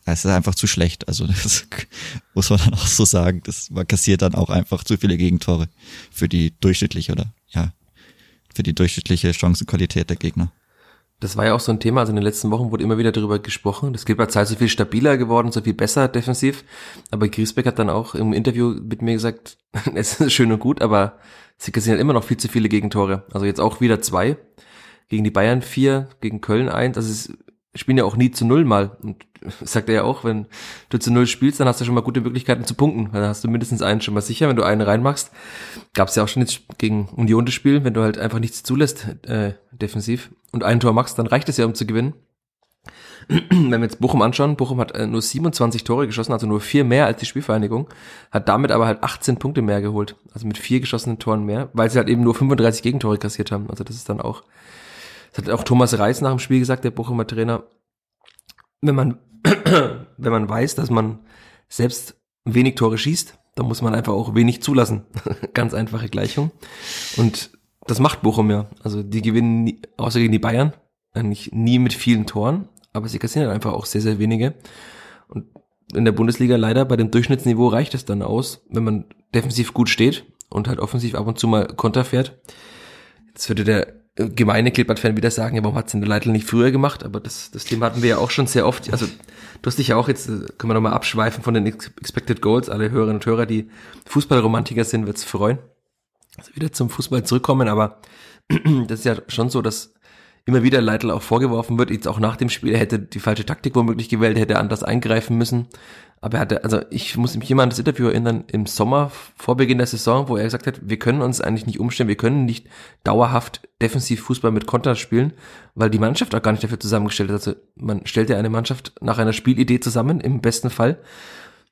es ist einfach zu schlecht. Also das [laughs] muss man dann auch so sagen. Das, man kassiert dann auch einfach zu viele Gegentore für die durchschnittliche oder ja, für die durchschnittliche Chancenqualität der Gegner. Das war ja auch so ein Thema, also in den letzten Wochen wurde immer wieder darüber gesprochen. Das Gilbert sei so viel stabiler geworden, so viel besser defensiv. Aber Griesbeck hat dann auch im Interview mit mir gesagt, [laughs] es ist schön und gut, aber sie kassieren halt immer noch viel zu viele Gegentore. Also jetzt auch wieder zwei. Gegen die Bayern vier, gegen Köln eins. Also es spielen ja auch nie zu null mal. Und [laughs] sagt er ja auch, wenn du zu null spielst, dann hast du schon mal gute Möglichkeiten zu punkten. Dann hast du mindestens einen schon mal sicher, wenn du einen reinmachst. Gab es ja auch schon jetzt gegen Union das Spiel, wenn du halt einfach nichts zulässt äh, defensiv und ein Tor machst, dann reicht es ja, um zu gewinnen. [clears throat] wenn wir jetzt Bochum anschauen, Bochum hat äh, nur 27 Tore geschossen, also nur vier mehr als die Spielvereinigung, hat damit aber halt 18 Punkte mehr geholt, also mit vier geschossenen Toren mehr, weil sie halt eben nur 35 Gegentore kassiert haben. Also das ist dann auch, das hat auch Thomas Reis nach dem Spiel gesagt, der Bochumer Trainer, wenn man [clears throat] wenn man weiß, dass man selbst wenig Tore schießt, dann muss man einfach auch wenig zulassen. [laughs] Ganz einfache Gleichung. Und das macht Bochum ja. Also die gewinnen nie, außer gegen die Bayern eigentlich nie mit vielen Toren, aber sie kassieren halt einfach auch sehr, sehr wenige. Und in der Bundesliga leider bei dem Durchschnittsniveau reicht es dann aus, wenn man defensiv gut steht und halt offensiv ab und zu mal Konter fährt. Jetzt würde der gemeine Klippert-Fan wieder sagen, ja, warum hat es denn der Leitl nicht früher gemacht? Aber das, das Thema hatten wir ja auch schon sehr oft. Also du hast dich ja auch jetzt, äh, können wir nochmal abschweifen von den Expected Goals. Alle Hörerinnen und Hörer, die Fußballromantiker sind, wird's freuen. Also wieder zum Fußball zurückkommen, aber [clears throat] das ist ja schon so, dass immer wieder Leitl auch vorgeworfen wird, jetzt auch nach dem Spiel, er hätte die falsche Taktik womöglich gewählt, hätte anders eingreifen müssen. Aber er hatte, also ich muss mich immer an das Interview erinnern im Sommer vor Beginn der Saison, wo er gesagt hat, wir können uns eigentlich nicht umstellen, wir können nicht dauerhaft defensiv Fußball mit Konter spielen, weil die Mannschaft auch gar nicht dafür zusammengestellt ist. Also man stellt ja eine Mannschaft nach einer Spielidee zusammen, im besten Fall.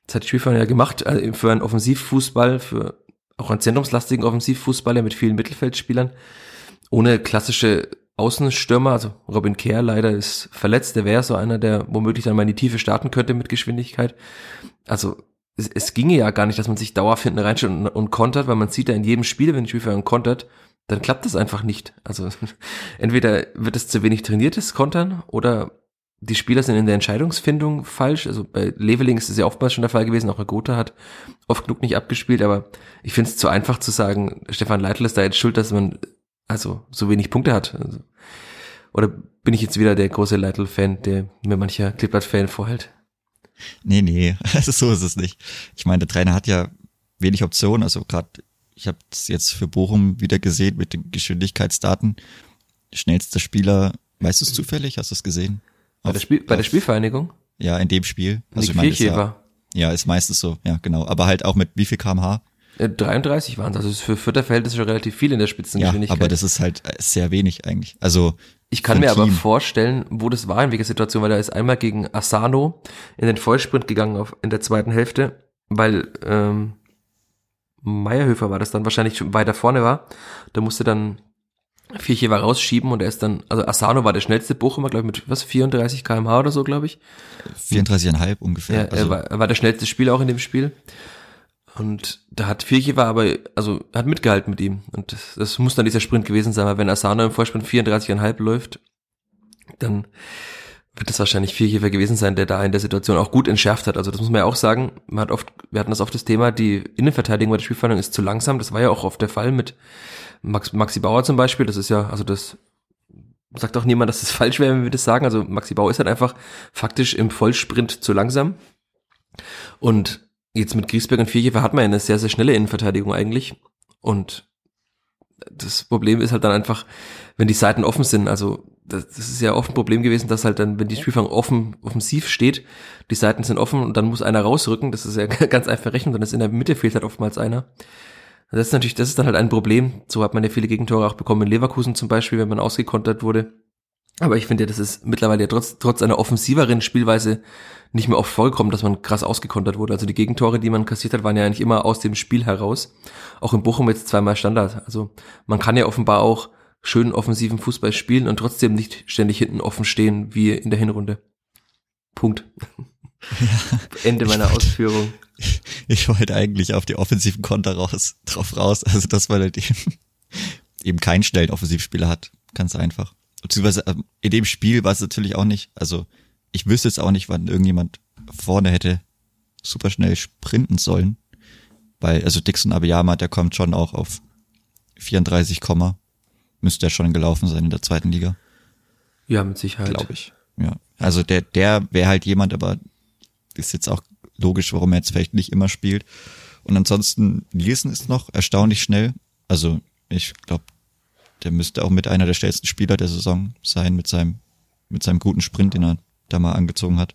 Das hat die Spielverein ja gemacht, also für einen Offensivfußball, für auch einen zentrumslastigen Offensivfußballer mit vielen Mittelfeldspielern, ohne klassische Außenstürmer, also Robin Kerr leider ist verletzt, der wäre so einer, der womöglich dann mal in die Tiefe starten könnte mit Geschwindigkeit. Also es, es ginge ja gar nicht, dass man sich dauerhaft hinten reinstellt und, und kontert, weil man sieht ja in jedem Spiel, wenn ein Spielführer kontert, dann klappt das einfach nicht. Also [laughs] entweder wird es zu wenig trainiertes Kontern oder die Spieler sind in der Entscheidungsfindung falsch. Also bei Leveling ist es ja oftmals schon der Fall gewesen, auch Herr Gotha hat oft genug nicht abgespielt, aber ich finde es zu einfach zu sagen, Stefan Leitl ist da jetzt schuld, dass man also so wenig Punkte hat. Also, oder bin ich jetzt wieder der große Leitl-Fan, der mir mancher Klippert-Fan vorhält? Nee, nee, [laughs] also so ist es nicht. Ich meine, der Trainer hat ja wenig Optionen. Also gerade, ich habe es jetzt für Bochum wieder gesehen mit den Geschwindigkeitsdaten. Schnellster Spieler, weißt du es zufällig? Hast du es gesehen? Bei, der, Spiel, bei der Spielvereinigung? Ja, in dem Spiel. Nick ich meine, ja, ja, ist meistens so, ja, genau. Aber halt auch mit wie viel kmh? Äh, 33 waren es. Also ist für Vierter Verhältnis schon relativ viel in der Ja, Spitzengeschwindigkeit. aber das ist halt äh, sehr wenig eigentlich. Also Ich kann mir ein aber Team. vorstellen, wo das war, in welcher Situation, weil er ist einmal gegen Asano in den Vollsprint gegangen auf, in der zweiten Hälfte, weil ähm, Meierhöfer war das dann wahrscheinlich schon weiter vorne war. Da musste dann Vierchever rausschieben und er ist dann, also Asano war der schnellste Bochumer, glaube ich, mit was, 34 kmh oder so, glaube ich. 34,5 Ja, ungefähr. er, also, war, er war der schnellste Spieler auch in dem Spiel. Und da hat Vierchever aber, also hat mitgehalten mit ihm. Und das, das muss dann dieser Sprint gewesen sein, weil wenn Asano im Vorsprint 34,5 läuft, dann wird es wahrscheinlich Vierchever gewesen sein, der da in der Situation auch gut entschärft hat. Also das muss man ja auch sagen. Man hat oft, wir hatten das oft das Thema, die Innenverteidigung bei der Spielverhandlung ist zu langsam. Das war ja auch oft der Fall mit Max, Maxi Bauer zum Beispiel. Das ist ja, also das sagt auch niemand, dass das [laughs] falsch wäre, wenn wir das sagen. Also Maxi Bauer ist halt einfach faktisch im Vollsprint zu langsam. Und jetzt mit Griesberg und Vierjefer hat man ja eine sehr, sehr schnelle Innenverteidigung eigentlich. Und das Problem ist halt dann einfach, wenn die Seiten offen sind. Also das, das ist ja oft ein Problem gewesen, dass halt dann, wenn die Spielfang offen, offensiv steht, die Seiten sind offen und dann muss einer rausrücken. Das ist ja [laughs] ganz einfach Rechnung. Dann ist in der Mitte fehlt halt oftmals einer. Das ist natürlich, das ist dann halt ein Problem. So hat man ja viele Gegentore auch bekommen in Leverkusen zum Beispiel, wenn man ausgekontert wurde. Aber ich finde ja, das ist mittlerweile ja trotz, trotz einer offensiveren Spielweise nicht mehr oft vorgekommen, dass man krass ausgekontert wurde. Also die Gegentore, die man kassiert hat, waren ja eigentlich immer aus dem Spiel heraus. Auch in Bochum jetzt zweimal Standard. Also man kann ja offenbar auch schönen offensiven Fußball spielen und trotzdem nicht ständig hinten offen stehen wie in der Hinrunde. Punkt. Ende meiner Ausführung. [laughs] ich wollte eigentlich auf die offensiven Konter raus, drauf raus. Also dass man halt eben, eben keinen schnellen Offensivspieler hat. Ganz einfach. Beziehungsweise ähm, in dem Spiel war es natürlich auch nicht, also ich wüsste jetzt auch nicht, wann irgendjemand vorne hätte super schnell sprinten sollen. Weil, also Dixon Abiyama, der kommt schon auch auf 34, Komma. müsste er schon gelaufen sein in der zweiten Liga, Ja, mit Sicherheit. glaube ich. Ja. Also der, der wäre halt jemand, aber ist jetzt auch logisch, warum er jetzt vielleicht nicht immer spielt. Und ansonsten, Nielsen ist noch erstaunlich schnell. Also ich glaube, der müsste auch mit einer der schnellsten Spieler der Saison sein, mit seinem, mit seinem guten Sprint, den er da mal angezogen hat.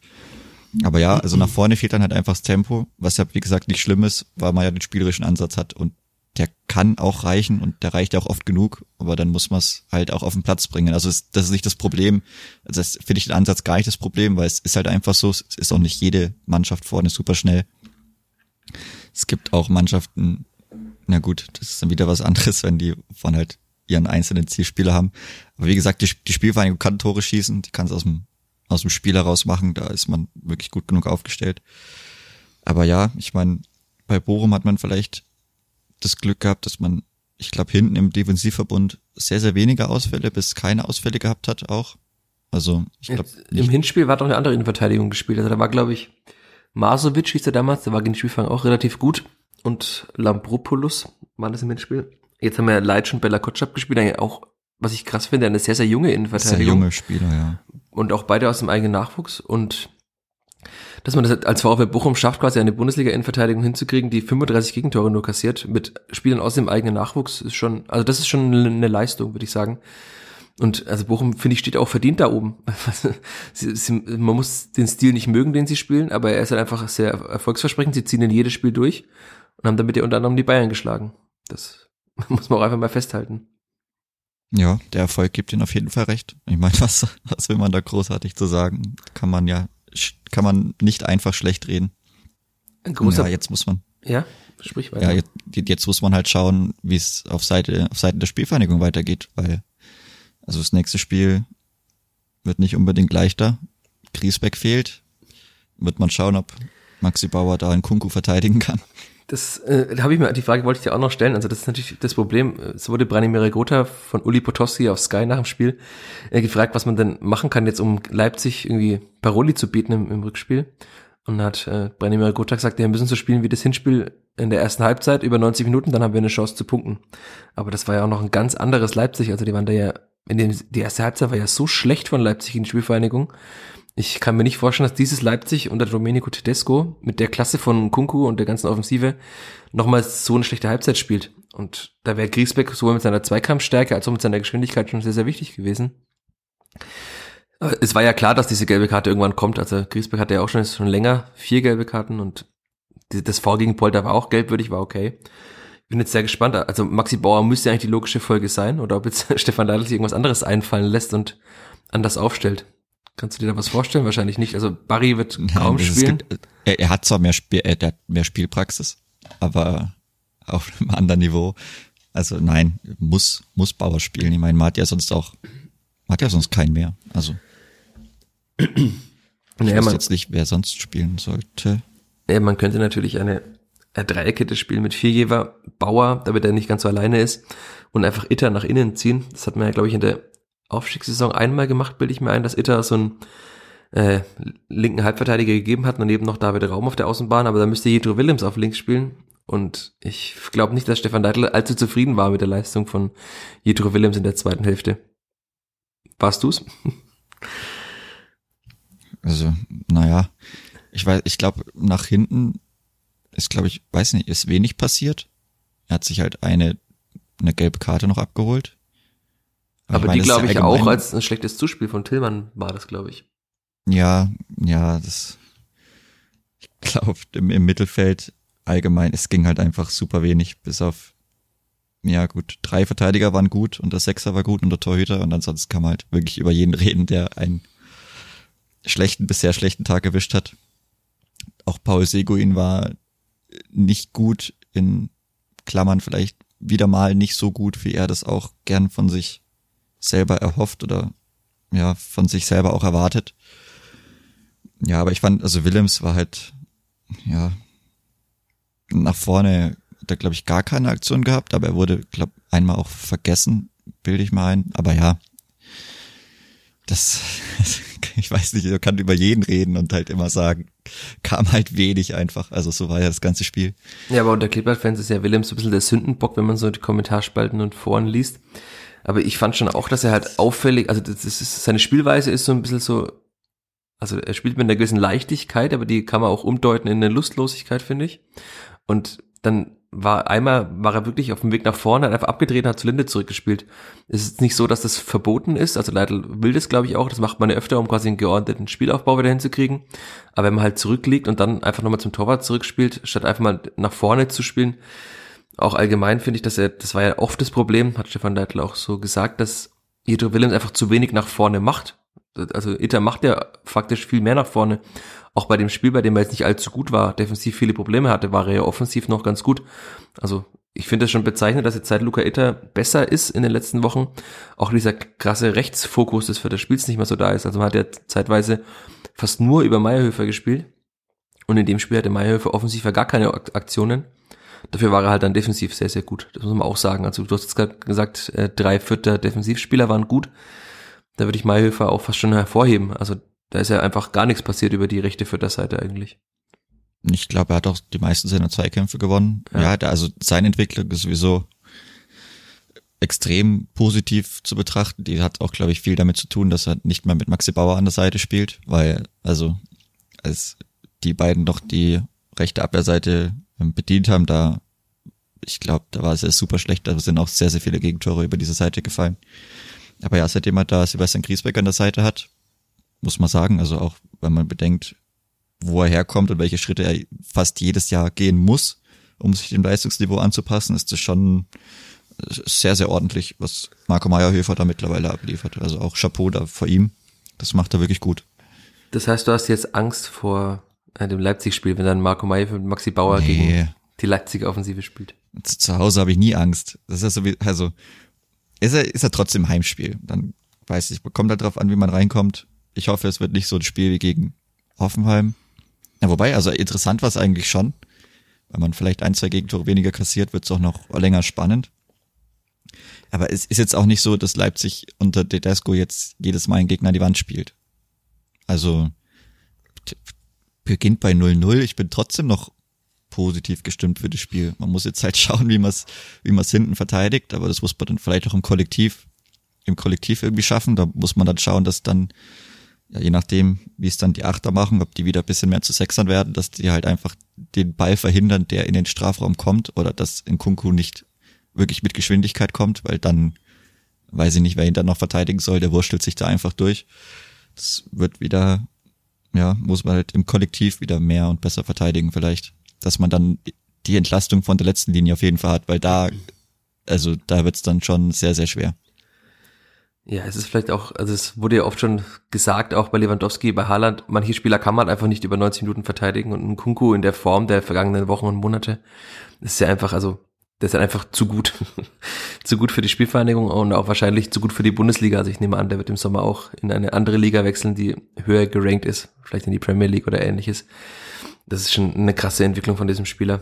Aber ja, also nach vorne fehlt dann halt einfach das Tempo, was ja, wie gesagt, nicht schlimm ist, weil man ja den spielerischen Ansatz hat und der kann auch reichen und der reicht auch oft genug, aber dann muss man es halt auch auf den Platz bringen. Also es, das ist nicht das Problem. Also das finde ich den Ansatz gar nicht das Problem, weil es ist halt einfach so, es ist auch nicht jede Mannschaft vorne super schnell. Es gibt auch Mannschaften, na gut, das ist dann wieder was anderes, wenn die von halt ihren einzelnen Zielspieler haben. Aber wie gesagt, die, die Spielvereinigung kann Tore schießen, die kann es aus dem, aus dem Spiel heraus machen, da ist man wirklich gut genug aufgestellt. Aber ja, ich meine, bei Bochum hat man vielleicht das Glück gehabt, dass man, ich glaube, hinten im Defensivverbund sehr, sehr wenige Ausfälle bis keine Ausfälle gehabt hat auch. Also ich glaube, Im Hinspiel war doch eine andere Innenverteidigung gespielt. Also da war, glaube ich, Masovic hieß er damals, der war gegen Spielfang auch relativ gut. Und Lambropoulos war das im Hinspiel. Jetzt haben wir Leitsch und Bella Kotschap gespielt, eigentlich auch, was ich krass finde, eine sehr, sehr junge sehr Innenverteidigung. junge Spieler, ja. Und auch beide aus dem eigenen Nachwuchs. Und dass man das als VfB Bochum schafft, quasi eine Bundesliga-Innenverteidigung hinzukriegen, die 35 Gegentore nur kassiert, mit Spielern aus dem eigenen Nachwuchs, ist schon, also das ist schon eine Leistung, würde ich sagen. Und also Bochum, finde ich, steht auch verdient da oben. [laughs] sie, sie, man muss den Stil nicht mögen, den sie spielen, aber er ist halt einfach sehr erfolgsversprechend. Sie ziehen in jedes Spiel durch und haben damit ja unter anderem die Bayern geschlagen. Das [laughs] muss man auch einfach mal festhalten. Ja, der Erfolg gibt ihnen auf jeden Fall recht. Ich meine, was, was will man da großartig zu sagen? Kann man ja, kann man nicht einfach schlecht reden. Ein großer, ja, jetzt muss man, ja, sprich weiter. ja, jetzt, jetzt muss man halt schauen, wie es auf Seite, auf Seiten der Spielvereinigung weitergeht, weil, also das nächste Spiel wird nicht unbedingt leichter. Griesbeck fehlt. Wird man schauen, ob Maxi Bauer da einen Kunku verteidigen kann. Das äh, habe ich mir die Frage wollte ich dir auch noch stellen. Also das ist natürlich das Problem. Es wurde Branimir Gotha von Uli Potowski auf Sky nach dem Spiel äh, gefragt, was man denn machen kann jetzt, um Leipzig irgendwie Paroli zu bieten im, im Rückspiel. Und hat äh, Branimir Gotha gesagt, wir müssen so spielen wie das Hinspiel in der ersten Halbzeit über 90 Minuten, dann haben wir eine Chance zu punkten. Aber das war ja auch noch ein ganz anderes Leipzig. Also die waren da ja in den, die erste Halbzeit war ja so schlecht von Leipzig in die Spielvereinigung. Ich kann mir nicht vorstellen, dass dieses Leipzig unter Domenico Tedesco mit der Klasse von Kunku und der ganzen Offensive nochmals so eine schlechte Halbzeit spielt. Und da wäre Griesbeck sowohl mit seiner Zweikampfstärke als auch mit seiner Geschwindigkeit schon sehr, sehr wichtig gewesen. Es war ja klar, dass diese gelbe Karte irgendwann kommt. Also Griesbeck hatte ja auch schon, schon länger vier gelbe Karten und das V gegen Polter war auch gelbwürdig, war okay. Ich bin jetzt sehr gespannt. Also Maxi Bauer müsste eigentlich die logische Folge sein oder ob jetzt [laughs] Stefan Leitl sich irgendwas anderes einfallen lässt und anders aufstellt. Kannst du dir da was vorstellen? Wahrscheinlich nicht. Also Barry wird Nein, kaum spielen. Gibt, er, er, hat zwar mehr, Spiel, er hat mehr Spielpraxis, aber auf [laughs] einem anderen Niveau. Also nein, muss, muss Bauer spielen. Ich meine, man hat ja sonst auch, man hat ja sonst keinen mehr. Also [clears throat] ich naja, weiß jetzt nicht, wer sonst spielen sollte. Ja, man könnte natürlich eine, eine Dreierkette spielen mit Viergeber, Bauer, damit er nicht ganz so alleine ist und einfach Itter nach innen ziehen. Das hat man ja, glaube ich, in der Aufstiegssaison einmal gemacht, bilde ich mir ein, dass Itter so einen äh, linken Halbverteidiger gegeben hat, daneben noch David Raum auf der Außenbahn, aber da müsste Jedro Willems auf links spielen. Und ich glaube nicht, dass Stefan Deitel allzu zufrieden war mit der Leistung von Jedro Willems in der zweiten Hälfte. Warst du's? [laughs] Also, naja, ich weiß, ich glaube, nach hinten ist, glaube ich, weiß nicht, ist wenig passiert. Er hat sich halt eine, eine gelbe Karte noch abgeholt. Aber, aber die glaube ich auch als ein schlechtes Zuspiel von Tillmann war das, glaube ich. Ja, ja, das, ich glaube, im, im Mittelfeld allgemein, es ging halt einfach super wenig, bis auf, ja gut, drei Verteidiger waren gut und der Sechser war gut und der Torhüter und ansonsten kann man halt wirklich über jeden reden, der einen schlechten, bisher schlechten Tag erwischt hat. Auch Paul Seguin war nicht gut in Klammern vielleicht wieder mal nicht so gut, wie er das auch gern von sich selber erhofft oder ja, von sich selber auch erwartet. Ja, aber ich fand, also Willems war halt, ja, nach vorne hat er, glaube ich, gar keine Aktion gehabt, aber er wurde, glaube einmal auch vergessen, bilde ich mal ein. Aber ja, das, [laughs] ich weiß nicht, ich kann über jeden reden und halt immer sagen, kam halt wenig einfach. Also so war ja das ganze Spiel. Ja, aber unter Clipboard-Fans ist ja Willems so ein bisschen der Sündenbock, wenn man so die Kommentarspalten und Foren liest. Aber ich fand schon auch, dass er halt auffällig, also das ist, seine Spielweise ist so ein bisschen so, also er spielt mit einer gewissen Leichtigkeit, aber die kann man auch umdeuten in eine Lustlosigkeit, finde ich. Und dann war einmal, war er wirklich auf dem Weg nach vorne, hat einfach abgedreht und hat zu Linde zurückgespielt. Es ist nicht so, dass das verboten ist, also Leitl will das, glaube ich, auch, das macht man ja öfter, um quasi einen geordneten Spielaufbau wieder hinzukriegen. Aber wenn man halt zurückliegt und dann einfach nochmal zum Torwart zurückspielt, statt einfach mal nach vorne zu spielen, auch allgemein finde ich, dass er, das war ja oft das Problem, hat Stefan Leitl auch so gesagt, dass Jedro Willems einfach zu wenig nach vorne macht. Also Itter macht ja faktisch viel mehr nach vorne. Auch bei dem Spiel, bei dem er jetzt nicht allzu gut war, defensiv viele Probleme hatte, war er ja offensiv noch ganz gut. Also ich finde es schon bezeichnend, dass jetzt seit Luca Itter besser ist in den letzten Wochen. Auch dieser krasse Rechtsfokus des für das Spiels nicht mehr so da ist. Also man hat ja zeitweise fast nur über Meierhöfer gespielt. Und in dem Spiel hatte Meierhöfer offensiv gar keine Aktionen. Dafür war er halt dann defensiv sehr, sehr gut. Das muss man auch sagen. Also du hast jetzt gerade gesagt, äh, drei Vierter Defensivspieler waren gut. Da würde ich Mayhöfer auch fast schon hervorheben. Also da ist ja einfach gar nichts passiert über die rechte Vierter-Seite eigentlich. Ich glaube, er hat auch die meisten seiner Zweikämpfe gewonnen. Ja, ja also seine Entwicklung ist sowieso extrem positiv zu betrachten. Die hat auch, glaube ich, viel damit zu tun, dass er nicht mehr mit Maxi Bauer an der Seite spielt, weil, also, als die beiden doch die rechte Abwehrseite bedient haben, da, ich glaube, da war es ja super schlecht, da sind auch sehr, sehr viele Gegentore über diese Seite gefallen. Aber ja, seitdem er da Sebastian Griesbeck an der Seite hat, muss man sagen, also auch wenn man bedenkt, wo er herkommt und welche Schritte er fast jedes Jahr gehen muss, um sich dem Leistungsniveau anzupassen, ist das schon sehr, sehr ordentlich, was Marco Meyerhöfer da mittlerweile abliefert. Also auch Chapeau da vor ihm. Das macht er wirklich gut. Das heißt, du hast jetzt Angst vor äh, dem Leipzig-Spiel, wenn dann Marco Meyer und Maxi Bauer nee. gegen die Leipziger Offensive spielt. Zu, zu Hause habe ich nie Angst. Das ist ja so wie, also ist er, ist er trotzdem Heimspiel. Dann weiß ich, kommt halt drauf an, wie man reinkommt. Ich hoffe, es wird nicht so ein Spiel wie gegen Hoffenheim. Ja, wobei, also interessant war es eigentlich schon. Wenn man vielleicht ein, zwei Gegentore weniger kassiert, wird es auch noch länger spannend. Aber es ist jetzt auch nicht so, dass Leipzig unter Tedesco jetzt jedes Mal einen Gegner an die Wand spielt. Also beginnt bei 0-0. Ich bin trotzdem noch positiv gestimmt für das Spiel. Man muss jetzt halt [laughs] schauen, wie man es wie man's hinten verteidigt, aber das muss man dann vielleicht auch im Kollektiv im Kollektiv irgendwie schaffen. Da muss man dann schauen, dass dann ja, je nachdem, wie es dann die Achter machen, ob die wieder ein bisschen mehr zu Sechsern werden, dass die halt einfach den Ball verhindern, der in den Strafraum kommt oder dass in Kunku nicht wirklich mit Geschwindigkeit kommt, weil dann weiß ich nicht, wer ihn dann noch verteidigen soll, der wurstelt sich da einfach durch. Das wird wieder, ja, muss man halt im Kollektiv wieder mehr und besser verteidigen vielleicht, dass man dann die Entlastung von der letzten Linie auf jeden Fall hat, weil da, also da wird's dann schon sehr, sehr schwer. Ja, es ist vielleicht auch, also es wurde ja oft schon gesagt, auch bei Lewandowski, bei Haaland, manche Spieler kann man einfach nicht über 90 Minuten verteidigen und ein Kunku in der Form der vergangenen Wochen und Monate ist ja einfach, also der ist einfach zu gut. [laughs] zu gut für die Spielvereinigung und auch wahrscheinlich zu gut für die Bundesliga. Also ich nehme an, der wird im Sommer auch in eine andere Liga wechseln, die höher gerankt ist, vielleicht in die Premier League oder ähnliches. Das ist schon eine krasse Entwicklung von diesem Spieler.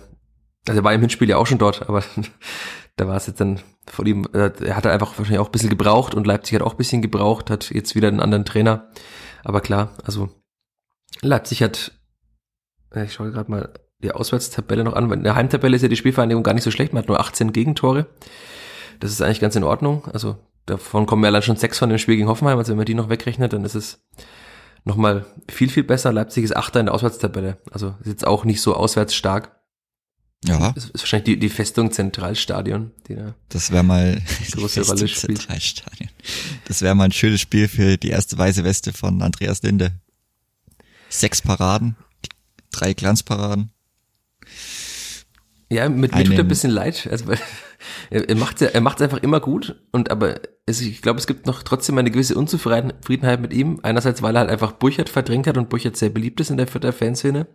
Also er war im Hinspiel ja auch schon dort, aber [laughs] da war es jetzt dann vor ihm, äh, er hat einfach wahrscheinlich auch ein bisschen gebraucht und Leipzig hat auch ein bisschen gebraucht, hat jetzt wieder einen anderen Trainer. Aber klar, also Leipzig hat, ich schaue gerade mal, die Auswärtstabelle noch an. In der Heimtabelle ist ja die Spielvereinigung gar nicht so schlecht. Man hat nur 18 Gegentore. Das ist eigentlich ganz in Ordnung. Also davon kommen ja allein schon sechs von dem Spiel gegen Hoffenheim. Also wenn man die noch wegrechnet, dann ist es nochmal viel, viel besser. Leipzig ist Achter in der Auswärtstabelle. Also ist jetzt auch nicht so auswärts stark. Ja. Das ist wahrscheinlich die, die Festung Zentralstadion, die da das wäre mal [laughs] große Rolle spielt. Zentralstadion. Das wäre mal ein schönes Spiel für die erste weiße Weste von Andreas Linde. Sechs Paraden, drei Glanzparaden. Ja, mit mir tut er ein bisschen leid. Also, [laughs] er, macht er macht's einfach immer gut und aber es, ich glaube, es gibt noch trotzdem eine gewisse Unzufriedenheit mit ihm. Einerseits, weil er halt einfach Burchard verdrängt hat und Burchard sehr beliebt ist in der Vierter Fanszene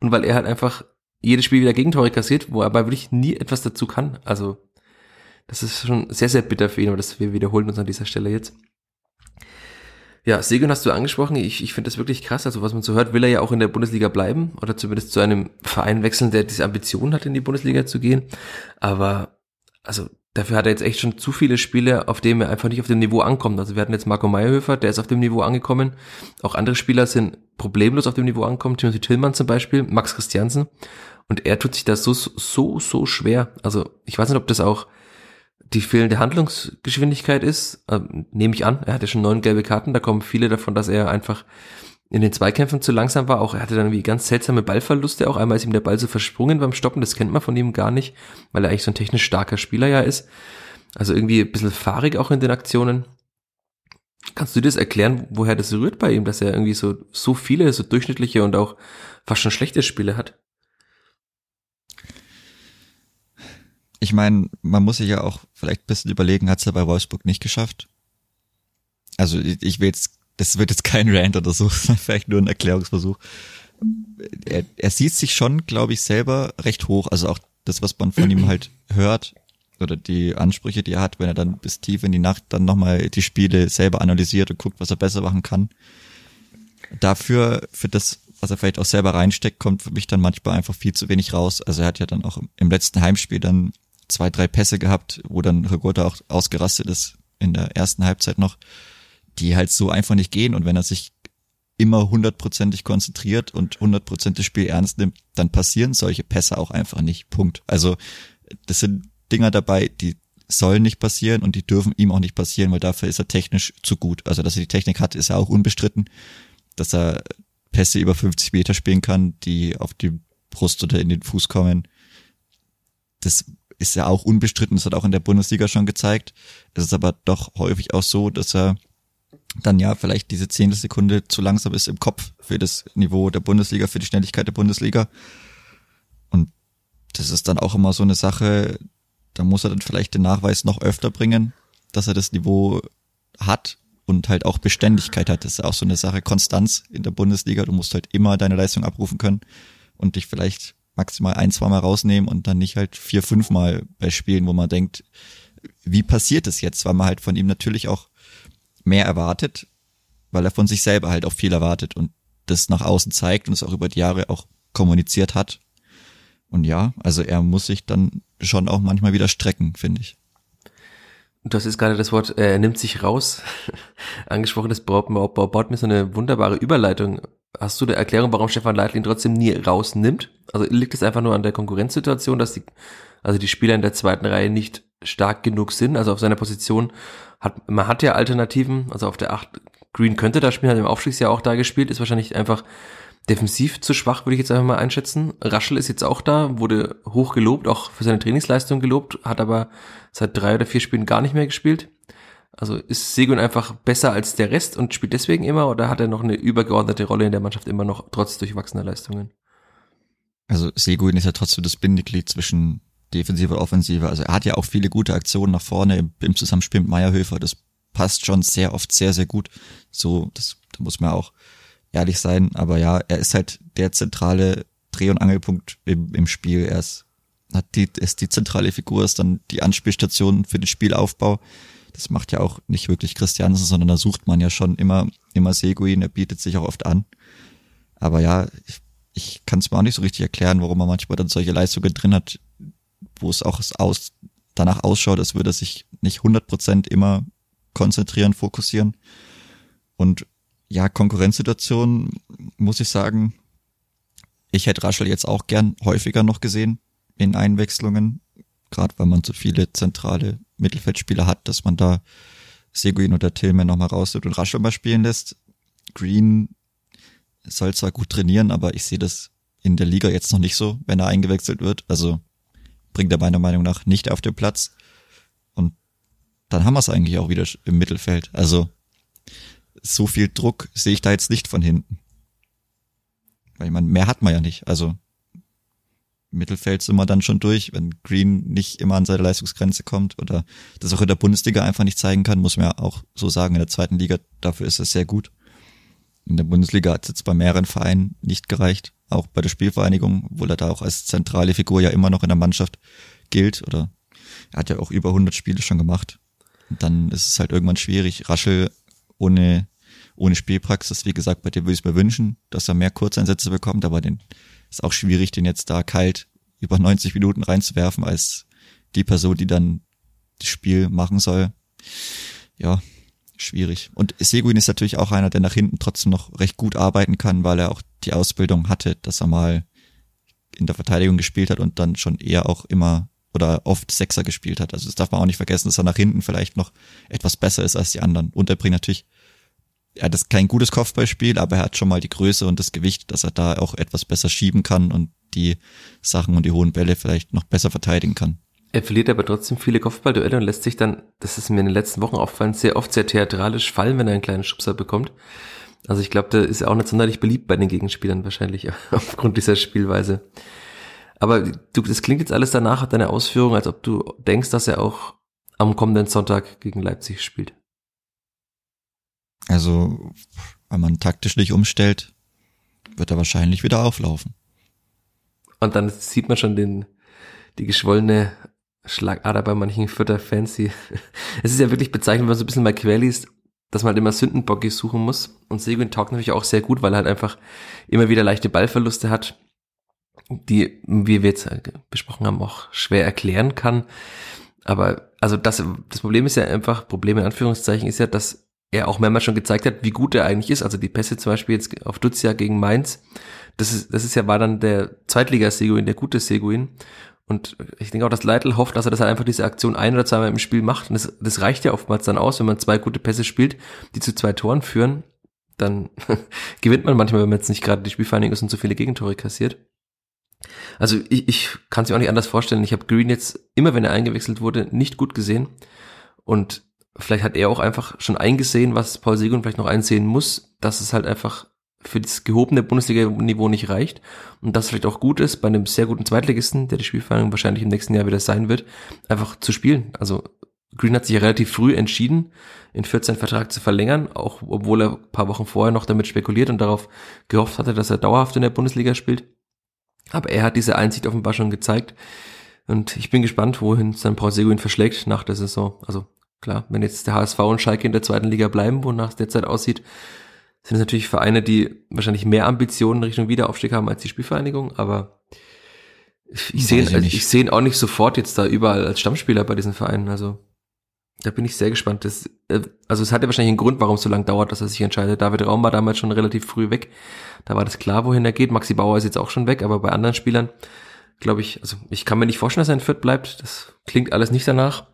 und weil er halt einfach jedes Spiel wieder Gegentore kassiert, wo er aber wirklich nie etwas dazu kann. Also das ist schon sehr, sehr bitter für ihn, aber das wir wiederholen uns an dieser Stelle jetzt. Ja, Segun hast du angesprochen. Ich, ich finde das wirklich krass. Also was man so hört, will er ja auch in der Bundesliga bleiben oder zumindest zu einem Verein wechseln, der diese Ambition hat, in die Bundesliga zu gehen. Aber also dafür hat er jetzt echt schon zu viele Spiele, auf denen er einfach nicht auf dem Niveau ankommt. Also wir hatten jetzt Marco Meyerhöfer, der ist auf dem Niveau angekommen. Auch andere Spieler sind problemlos auf dem Niveau angekommen. Timothy Tillmann zum Beispiel, Max Christiansen. Und er tut sich das so, so, so schwer. Also ich weiß nicht, ob das auch die fehlende Handlungsgeschwindigkeit ist, ähm, nehme ich an. Er hatte schon neun gelbe Karten, da kommen viele davon, dass er einfach in den Zweikämpfen zu langsam war. Auch er hatte dann wie ganz seltsame Ballverluste. Auch einmal ist ihm der Ball so versprungen beim Stoppen. Das kennt man von ihm gar nicht, weil er eigentlich so ein technisch starker Spieler ja ist. Also irgendwie ein bisschen fahrig auch in den Aktionen. Kannst du das erklären, woher das rührt bei ihm, dass er irgendwie so, so viele, so durchschnittliche und auch fast schon schlechte Spiele hat? ich meine, man muss sich ja auch vielleicht ein bisschen überlegen, hat es ja bei Wolfsburg nicht geschafft. Also ich, will jetzt, das wird jetzt kein Rant oder so, [laughs] vielleicht nur ein Erklärungsversuch. Er, er sieht sich schon, glaube ich, selber recht hoch. Also auch das, was man von ihm halt hört oder die Ansprüche, die er hat, wenn er dann bis tief in die Nacht dann nochmal die Spiele selber analysiert und guckt, was er besser machen kann. Dafür, für das, was er vielleicht auch selber reinsteckt, kommt für mich dann manchmal einfach viel zu wenig raus. Also er hat ja dann auch im letzten Heimspiel dann zwei, drei Pässe gehabt, wo dann Rigotta auch ausgerastet ist in der ersten Halbzeit noch, die halt so einfach nicht gehen. Und wenn er sich immer hundertprozentig konzentriert und hundertprozentig das Spiel ernst nimmt, dann passieren solche Pässe auch einfach nicht. Punkt. Also das sind Dinger dabei, die sollen nicht passieren und die dürfen ihm auch nicht passieren, weil dafür ist er technisch zu gut. Also dass er die Technik hat, ist ja auch unbestritten. Dass er Pässe über 50 Meter spielen kann, die auf die Brust oder in den Fuß kommen. Das ist ja auch unbestritten, das hat auch in der Bundesliga schon gezeigt. Es ist aber doch häufig auch so, dass er dann ja vielleicht diese zehnte Sekunde zu langsam ist im Kopf für das Niveau der Bundesliga, für die Schnelligkeit der Bundesliga. Und das ist dann auch immer so eine Sache, da muss er dann vielleicht den Nachweis noch öfter bringen, dass er das Niveau hat und halt auch Beständigkeit hat. Das ist auch so eine Sache, Konstanz in der Bundesliga. Du musst halt immer deine Leistung abrufen können und dich vielleicht maximal ein, zwei Mal rausnehmen und dann nicht halt vier, fünf Mal bei Spielen, wo man denkt, wie passiert es jetzt? Weil man halt von ihm natürlich auch mehr erwartet, weil er von sich selber halt auch viel erwartet und das nach außen zeigt und es auch über die Jahre auch kommuniziert hat. Und ja, also er muss sich dann schon auch manchmal wieder strecken, finde ich. Du hast jetzt gerade das Wort, äh, er nimmt sich raus, [laughs] angesprochen, das baut, baut, baut mir so eine wunderbare Überleitung Hast du eine Erklärung, warum Stefan Leitl ihn trotzdem nie rausnimmt? Also liegt es einfach nur an der Konkurrenzsituation, dass die, also die Spieler in der zweiten Reihe nicht stark genug sind? Also auf seiner Position hat, man hat ja Alternativen, also auf der Acht Green könnte da spielen, hat im Aufstiegsjahr auch da gespielt, ist wahrscheinlich einfach defensiv zu schwach, würde ich jetzt einfach mal einschätzen. Raschel ist jetzt auch da, wurde hoch gelobt, auch für seine Trainingsleistung gelobt, hat aber seit drei oder vier Spielen gar nicht mehr gespielt. Also ist Segun einfach besser als der Rest und spielt deswegen immer oder hat er noch eine übergeordnete Rolle in der Mannschaft immer noch, trotz durchwachsener Leistungen? Also Seguin ist ja trotzdem das Bindeglied zwischen Defensive und Offensive. Also er hat ja auch viele gute Aktionen nach vorne im, im Zusammenspiel mit Meierhöfer. Das passt schon sehr oft sehr, sehr gut. So, das, da muss man auch ehrlich sein. Aber ja, er ist halt der zentrale Dreh- und Angelpunkt im, im Spiel. Er ist, hat die, ist die zentrale Figur, ist dann die Anspielstation für den Spielaufbau das macht ja auch nicht wirklich Christiansen, sondern da sucht man ja schon immer, immer Seguin, er bietet sich auch oft an. Aber ja, ich, ich kann es mir auch nicht so richtig erklären, warum er manchmal dann solche Leistungen drin hat, wo es auch aus, danach ausschaut, als würde er sich nicht 100% immer konzentrieren, fokussieren. Und ja, Konkurrenzsituation, muss ich sagen, ich hätte Raschel jetzt auch gern häufiger noch gesehen in Einwechslungen, gerade weil man so viele zentrale Mittelfeldspieler hat, dass man da Seguin oder Tillman nochmal rausnimmt und Raschel mal spielen lässt. Green soll zwar gut trainieren, aber ich sehe das in der Liga jetzt noch nicht so, wenn er eingewechselt wird. Also bringt er meiner Meinung nach nicht auf den Platz. Und dann haben wir es eigentlich auch wieder im Mittelfeld. Also so viel Druck sehe ich da jetzt nicht von hinten. Weil man mehr hat man ja nicht. Also Mittelfeld sind wir dann schon durch, wenn Green nicht immer an seine Leistungsgrenze kommt oder das auch in der Bundesliga einfach nicht zeigen kann, muss man ja auch so sagen, in der zweiten Liga, dafür ist es sehr gut. In der Bundesliga hat es jetzt bei mehreren Vereinen nicht gereicht, auch bei der Spielvereinigung, obwohl er da auch als zentrale Figur ja immer noch in der Mannschaft gilt oder er hat ja auch über 100 Spiele schon gemacht. Und dann ist es halt irgendwann schwierig. Raschel ohne, ohne Spielpraxis, wie gesagt, bei dem würde ich es mir wünschen, dass er mehr Kurzeinsätze bekommt, aber den ist auch schwierig, den jetzt da kalt über 90 Minuten reinzuwerfen als die Person, die dann das Spiel machen soll. Ja, schwierig. Und Seguin ist natürlich auch einer, der nach hinten trotzdem noch recht gut arbeiten kann, weil er auch die Ausbildung hatte, dass er mal in der Verteidigung gespielt hat und dann schon eher auch immer oder oft Sechser gespielt hat. Also das darf man auch nicht vergessen, dass er nach hinten vielleicht noch etwas besser ist als die anderen. Und er bringt natürlich er hat kein gutes Kopfballspiel, aber er hat schon mal die Größe und das Gewicht, dass er da auch etwas besser schieben kann und die Sachen und die hohen Bälle vielleicht noch besser verteidigen kann. Er verliert aber trotzdem viele Kopfballduelle und lässt sich dann, das ist mir in den letzten Wochen aufgefallen, sehr oft sehr theatralisch fallen, wenn er einen kleinen Schubser bekommt. Also ich glaube, der ist auch nicht sonderlich beliebt bei den Gegenspielern wahrscheinlich [laughs] aufgrund dieser Spielweise. Aber du, das klingt jetzt alles danach, deine Ausführung, als ob du denkst, dass er auch am kommenden Sonntag gegen Leipzig spielt. Also, wenn man taktisch nicht umstellt, wird er wahrscheinlich wieder auflaufen. Und dann sieht man schon den, die geschwollene Schlagader bei manchen Fütter-Fans. [laughs] Es ist ja wirklich bezeichnend, wenn man so ein bisschen mal quer liest, dass man halt immer Sündenbocke suchen muss. Und Seguin taugt natürlich auch sehr gut, weil er halt einfach immer wieder leichte Ballverluste hat, die, wie wir jetzt besprochen haben, auch schwer erklären kann. Aber also das, das Problem ist ja einfach, Problem in Anführungszeichen ist ja, dass er auch mehrmals schon gezeigt hat, wie gut er eigentlich ist. Also die Pässe zum Beispiel jetzt auf Dutzia gegen Mainz, das ist, das ist ja, war dann der Zweitliga-Seguin, der gute Seguin. Und ich denke auch, dass Leitl hofft, dass er das halt einfach diese Aktion ein oder zweimal im Spiel macht. Und das, das reicht ja oftmals dann aus, wenn man zwei gute Pässe spielt, die zu zwei Toren führen. Dann [laughs] gewinnt man manchmal, wenn man jetzt nicht gerade die Spielvereinigung ist und so viele Gegentore kassiert. Also ich, ich kann es mir auch nicht anders vorstellen. Ich habe Green jetzt immer, wenn er eingewechselt wurde, nicht gut gesehen. Und vielleicht hat er auch einfach schon eingesehen, was Paul Segun vielleicht noch einsehen muss, dass es halt einfach für das gehobene Bundesliga-Niveau nicht reicht und das vielleicht auch gut ist, bei einem sehr guten Zweitligisten, der die Spielvereinigung wahrscheinlich im nächsten Jahr wieder sein wird, einfach zu spielen. Also Green hat sich ja relativ früh entschieden, in 14 Vertrag zu verlängern, auch obwohl er ein paar Wochen vorher noch damit spekuliert und darauf gehofft hatte, dass er dauerhaft in der Bundesliga spielt. Aber er hat diese Einsicht offenbar schon gezeigt. Und ich bin gespannt, wohin sein Paul Seguin verschlägt nach der Saison. Also Klar, wenn jetzt der HSV und Schalke in der zweiten Liga bleiben, wonach es derzeit aussieht, sind es natürlich Vereine, die wahrscheinlich mehr Ambitionen Richtung Wiederaufstieg haben als die Spielvereinigung, aber ich sehe ich, ich sehe ihn auch nicht sofort jetzt da überall als Stammspieler bei diesen Vereinen. Also da bin ich sehr gespannt. Das, äh, also es hat ja wahrscheinlich einen Grund, warum es so lange dauert, dass er sich entscheidet. David Raum war damals schon relativ früh weg. Da war das klar, wohin er geht. Maxi Bauer ist jetzt auch schon weg, aber bei anderen Spielern glaube ich, also ich kann mir nicht vorstellen, dass er in Fürth bleibt. Das klingt alles nicht danach.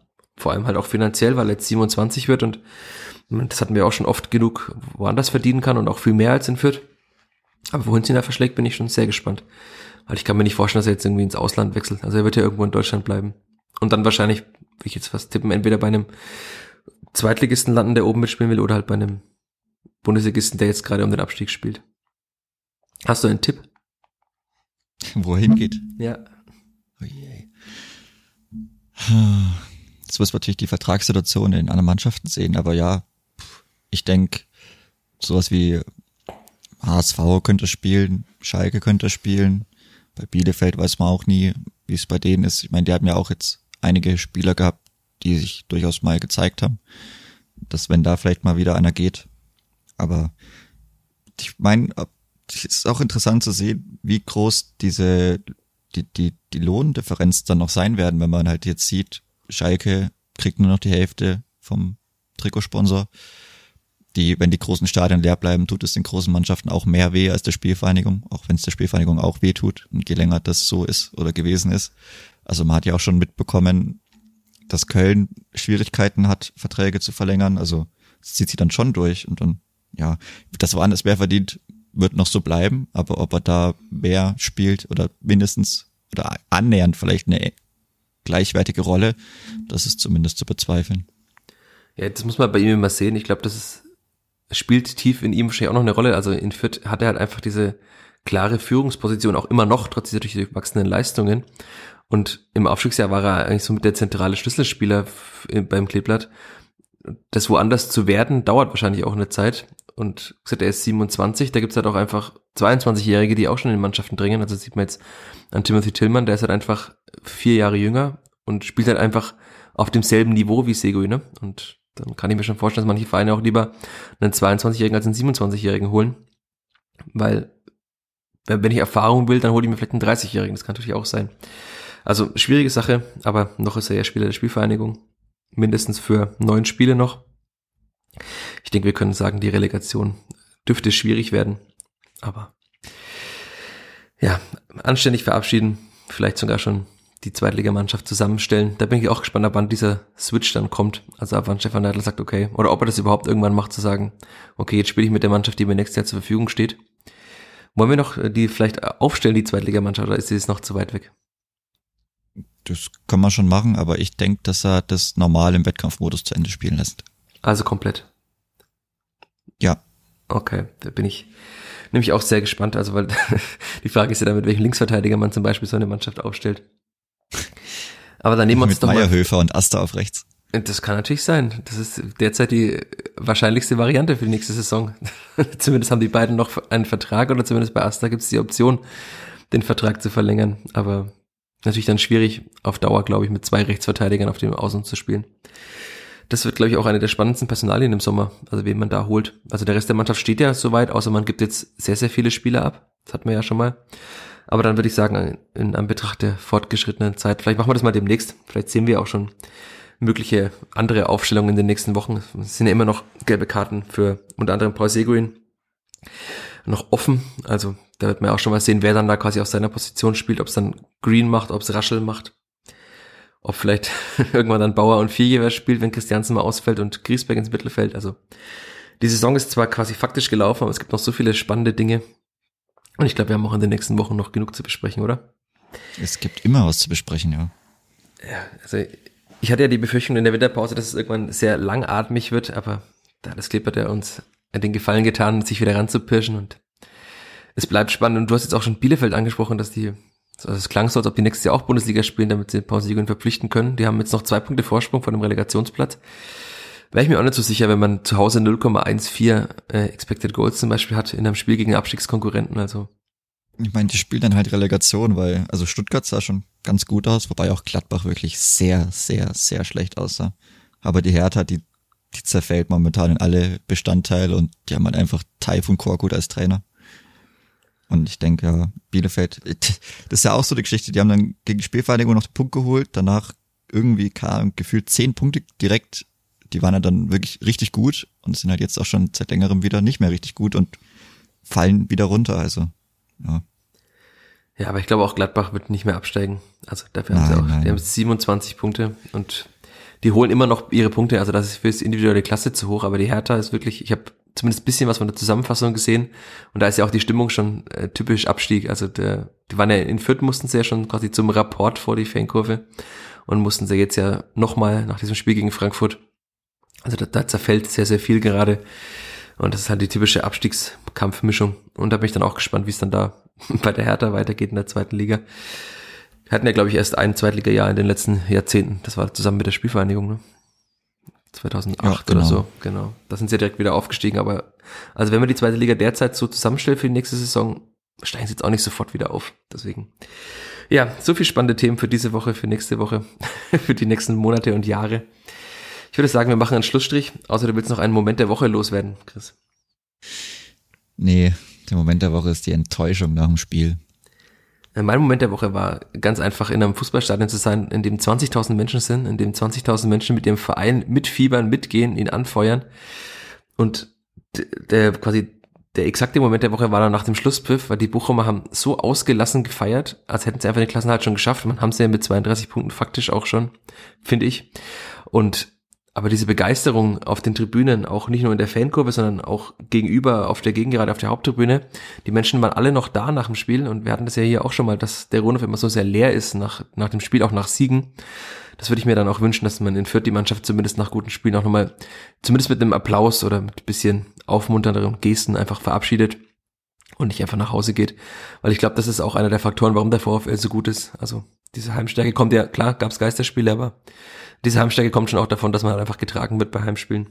Vor allem halt auch finanziell, weil er jetzt 27 wird und das hatten wir auch schon oft genug woanders verdienen kann und auch viel mehr als in Fürth. Aber wohin sie ihn da verschlägt, bin ich schon sehr gespannt. Weil ich kann mir nicht vorstellen, dass er jetzt irgendwie ins Ausland wechselt. Also er wird ja irgendwo in Deutschland bleiben. Und dann wahrscheinlich, will ich jetzt fast tippen, entweder bei einem Zweitligisten landen, der oben mitspielen will, oder halt bei einem Bundesligisten, der jetzt gerade um den Abstieg spielt. Hast du einen Tipp? Wohin geht? Ja. Oh je. Jetzt muss man natürlich die Vertragssituation in anderen Mannschaften sehen, aber ja, ich denke, sowas wie HSV könnte spielen, Schalke könnte spielen, bei Bielefeld weiß man auch nie, wie es bei denen ist. Ich meine, die haben ja auch jetzt einige Spieler gehabt, die sich durchaus mal gezeigt haben, dass wenn da vielleicht mal wieder einer geht. Aber ich meine, es ist auch interessant zu sehen, wie groß diese die, die, die Lohndifferenz dann noch sein werden, wenn man halt jetzt sieht, Schalke kriegt nur noch die Hälfte vom Trikotsponsor. Die, wenn die großen Stadien leer bleiben, tut es den großen Mannschaften auch mehr weh als der Spielvereinigung, auch wenn es der Spielvereinigung auch weh tut und je länger das so ist oder gewesen ist. Also man hat ja auch schon mitbekommen, dass Köln Schwierigkeiten hat, Verträge zu verlängern. Also das zieht sie dann schon durch und dann, ja, das war anders, wer verdient, wird noch so bleiben, aber ob er da mehr spielt oder mindestens oder annähernd vielleicht eine gleichwertige Rolle, das ist zumindest zu bezweifeln. Ja, das muss man bei ihm immer sehen. Ich glaube, das ist, spielt tief in ihm wahrscheinlich auch noch eine Rolle. Also in Fürth hat er halt einfach diese klare Führungsposition auch immer noch, trotz dieser durchwachsenen Leistungen. Und im Aufstiegsjahr war er eigentlich so mit der zentrale Schlüsselspieler beim Kleeblatt. Das woanders zu werden, dauert wahrscheinlich auch eine Zeit. Und gesagt, er ist 27, da gibt's halt auch einfach 22-Jährige, die auch schon in Mannschaften dringen. Also sieht man jetzt an Timothy Tillman, der ist halt einfach vier Jahre jünger und spielt halt einfach auf demselben Niveau wie Seguin. Ne? Und dann kann ich mir schon vorstellen, dass manche Vereine auch lieber einen 22-Jährigen als einen 27-Jährigen holen. Weil, wenn ich Erfahrung will, dann hole ich mir vielleicht einen 30-Jährigen. Das kann natürlich auch sein. Also schwierige Sache, aber noch ist er ja Spieler der Spielvereinigung. Mindestens für neun Spiele noch. Ich denke, wir können sagen, die Relegation dürfte schwierig werden. Aber ja, anständig verabschieden, vielleicht sogar schon die Zweitligamannschaft zusammenstellen. Da bin ich auch gespannt, ab wann dieser Switch dann kommt. Also ab wann Stefan Neidl sagt, okay, oder ob er das überhaupt irgendwann macht, zu sagen, okay, jetzt spiele ich mit der Mannschaft, die mir nächstes Jahr zur Verfügung steht. Wollen wir noch die vielleicht aufstellen, die Zweitligamannschaft, oder ist sie jetzt noch zu weit weg? Das kann man schon machen, aber ich denke, dass er das normal im Wettkampfmodus zu Ende spielen lässt. Also komplett. Ja. Okay, da bin ich nämlich auch sehr gespannt. Also, weil [laughs] die Frage ist ja dann, mit welchem Linksverteidiger man zum Beispiel so eine Mannschaft aufstellt. Aber dann nehmen wir uns mit doch Meierhöfer und Asta auf rechts. Das kann natürlich sein. Das ist derzeit die wahrscheinlichste Variante für die nächste Saison. [laughs] zumindest haben die beiden noch einen Vertrag oder zumindest bei Asta gibt es die Option, den Vertrag zu verlängern. Aber natürlich dann schwierig auf Dauer, glaube ich, mit zwei Rechtsverteidigern auf dem Außen zu spielen. Das wird, glaube ich, auch eine der spannendsten Personalien im Sommer, also wen man da holt. Also der Rest der Mannschaft steht ja soweit, außer man gibt jetzt sehr, sehr viele Spieler ab. Das hatten wir ja schon mal. Aber dann würde ich sagen, in Anbetracht der fortgeschrittenen Zeit, vielleicht machen wir das mal demnächst. Vielleicht sehen wir auch schon mögliche andere Aufstellungen in den nächsten Wochen. Es sind ja immer noch gelbe Karten für unter anderem Paul Seguin noch offen. Also da wird man auch schon mal sehen, wer dann da quasi auf seiner Position spielt, ob es dann Green macht, ob es Raschel macht ob vielleicht [laughs] irgendwann dann Bauer und Vierjewer spielt, wenn Christiansen mal ausfällt und Griesbeck ins Mittelfeld. Also die Saison ist zwar quasi faktisch gelaufen, aber es gibt noch so viele spannende Dinge. Und ich glaube, wir haben auch in den nächsten Wochen noch genug zu besprechen, oder? Es gibt immer was zu besprechen, ja. Ja, also ich hatte ja die Befürchtung in der Winterpause, dass es irgendwann sehr langatmig wird, aber da hat das Clipper der uns den Gefallen getan, sich wieder ranzupirschen und es bleibt spannend. Und du hast jetzt auch schon Bielefeld angesprochen, dass die also es klang so, als ob die nächstes Jahr auch Bundesliga spielen, damit sie Paul Seguin verpflichten können. Die haben jetzt noch zwei Punkte Vorsprung von dem Relegationsplatz. Wäre ich mir auch nicht so sicher, wenn man zu Hause 0,14 äh, Expected Goals zum Beispiel hat in einem Spiel gegen Abstiegskonkurrenten. Also ich meine, die spielen dann halt Relegation, weil also Stuttgart sah schon ganz gut aus, wobei auch Gladbach wirklich sehr, sehr, sehr schlecht aussah. Aber die Hertha, die, die zerfällt momentan in alle Bestandteile und die haben halt einfach Taifun Korkut als Trainer. Und ich denke, ja, Bielefeld, [laughs] das ist ja auch so die Geschichte, die haben dann gegen Spielvereinigung noch den Punkt geholt, danach irgendwie kam gefühlt zehn Punkte direkt, die waren ja dann wirklich richtig gut und sind halt jetzt auch schon seit längerem wieder nicht mehr richtig gut und fallen wieder runter, also, ja. Ja, aber ich glaube auch Gladbach wird nicht mehr absteigen. Also dafür nein, haben sie auch, nein. die haben 27 Punkte und die holen immer noch ihre Punkte, also das ist für das individuelle Klasse zu hoch, aber die Hertha ist wirklich, ich habe zumindest bisschen was von der Zusammenfassung gesehen und da ist ja auch die Stimmung schon äh, typisch Abstieg, also der, die waren ja in Fürth, mussten sie ja schon quasi zum Rapport vor die Fankurve und mussten sie jetzt ja nochmal nach diesem Spiel gegen Frankfurt, also da, da zerfällt sehr, sehr viel gerade und das ist halt die typische Abstiegskampfmischung und da bin ich dann auch gespannt, wie es dann da [laughs] bei der Hertha weitergeht in der zweiten Liga. Wir hatten ja, glaube ich, erst ein Zweitliga-Jahr in den letzten Jahrzehnten. Das war zusammen mit der Spielvereinigung, ne? 2008 ja, genau. oder so, genau. Da sind sie ja direkt wieder aufgestiegen, aber also wenn man die zweite Liga derzeit so zusammenstellt für die nächste Saison, steigen sie jetzt auch nicht sofort wieder auf. Deswegen. Ja, so viel spannende Themen für diese Woche, für nächste Woche, [laughs] für die nächsten Monate und Jahre. Ich würde sagen, wir machen einen Schlussstrich, außer du willst noch einen Moment der Woche loswerden, Chris. Nee, der Moment der Woche ist die Enttäuschung nach dem Spiel. Äh, mein Moment der Woche war ganz einfach in einem Fußballstadion zu sein, in dem 20.000 Menschen sind, in dem 20.000 Menschen mit ihrem Verein mitfiebern, mitgehen, ihn anfeuern. Und der quasi der exakte Moment der Woche war dann nach dem Schlusspfiff, weil die Bochumer haben so ausgelassen gefeiert, als hätten sie einfach den Klassenhalt schon geschafft. Man haben sie ja mit 32 Punkten faktisch auch schon, finde ich. Und aber diese Begeisterung auf den Tribünen, auch nicht nur in der Fankurve, sondern auch gegenüber auf der Gegengerade, auf der Haupttribüne, die Menschen waren alle noch da nach dem Spiel und wir hatten das ja hier auch schon mal, dass der Rundhof immer so sehr leer ist nach, nach dem Spiel, auch nach Siegen. Das würde ich mir dann auch wünschen, dass man in Fürth die Mannschaft zumindest nach guten Spielen auch nochmal, zumindest mit einem Applaus oder mit ein bisschen aufmunternderen Gesten einfach verabschiedet und nicht einfach nach Hause geht. Weil ich glaube, das ist auch einer der Faktoren, warum der VfL so gut ist. Also diese Heimstärke kommt ja, klar, gab es Geisterspiele, aber diese Heimstärke kommt schon auch davon, dass man halt einfach getragen wird bei Heimspielen.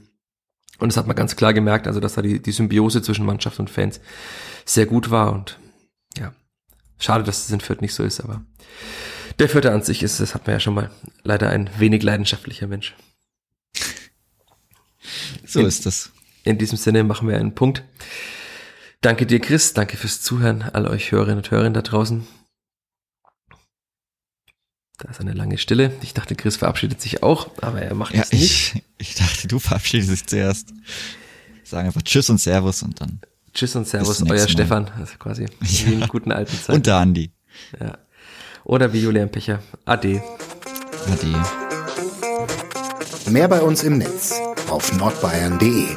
Und das hat man ganz klar gemerkt, also dass da die, die Symbiose zwischen Mannschaft und Fans sehr gut war und ja, schade, dass es in Fürth nicht so ist, aber der Fürther an sich ist, das hat man ja schon mal, leider ein wenig leidenschaftlicher Mensch. So in, ist das. In diesem Sinne machen wir einen Punkt. Danke dir, Chris. Danke fürs Zuhören, all euch Hörerinnen und Hörer da draußen. Da ist eine lange Stille. Ich dachte, Chris verabschiedet sich auch, aber er macht ja, es nicht. Ich, ich dachte, du verabschiedest dich zuerst. Sagen einfach Tschüss und Servus und dann. Tschüss und Servus, euer Stefan. Also quasi [laughs] ja. wie in guten alten Zeiten. Und der Andi. Ja. Oder wie Julian Pecher. Ade. Ade. Mehr bei uns im Netz auf nordbayern.de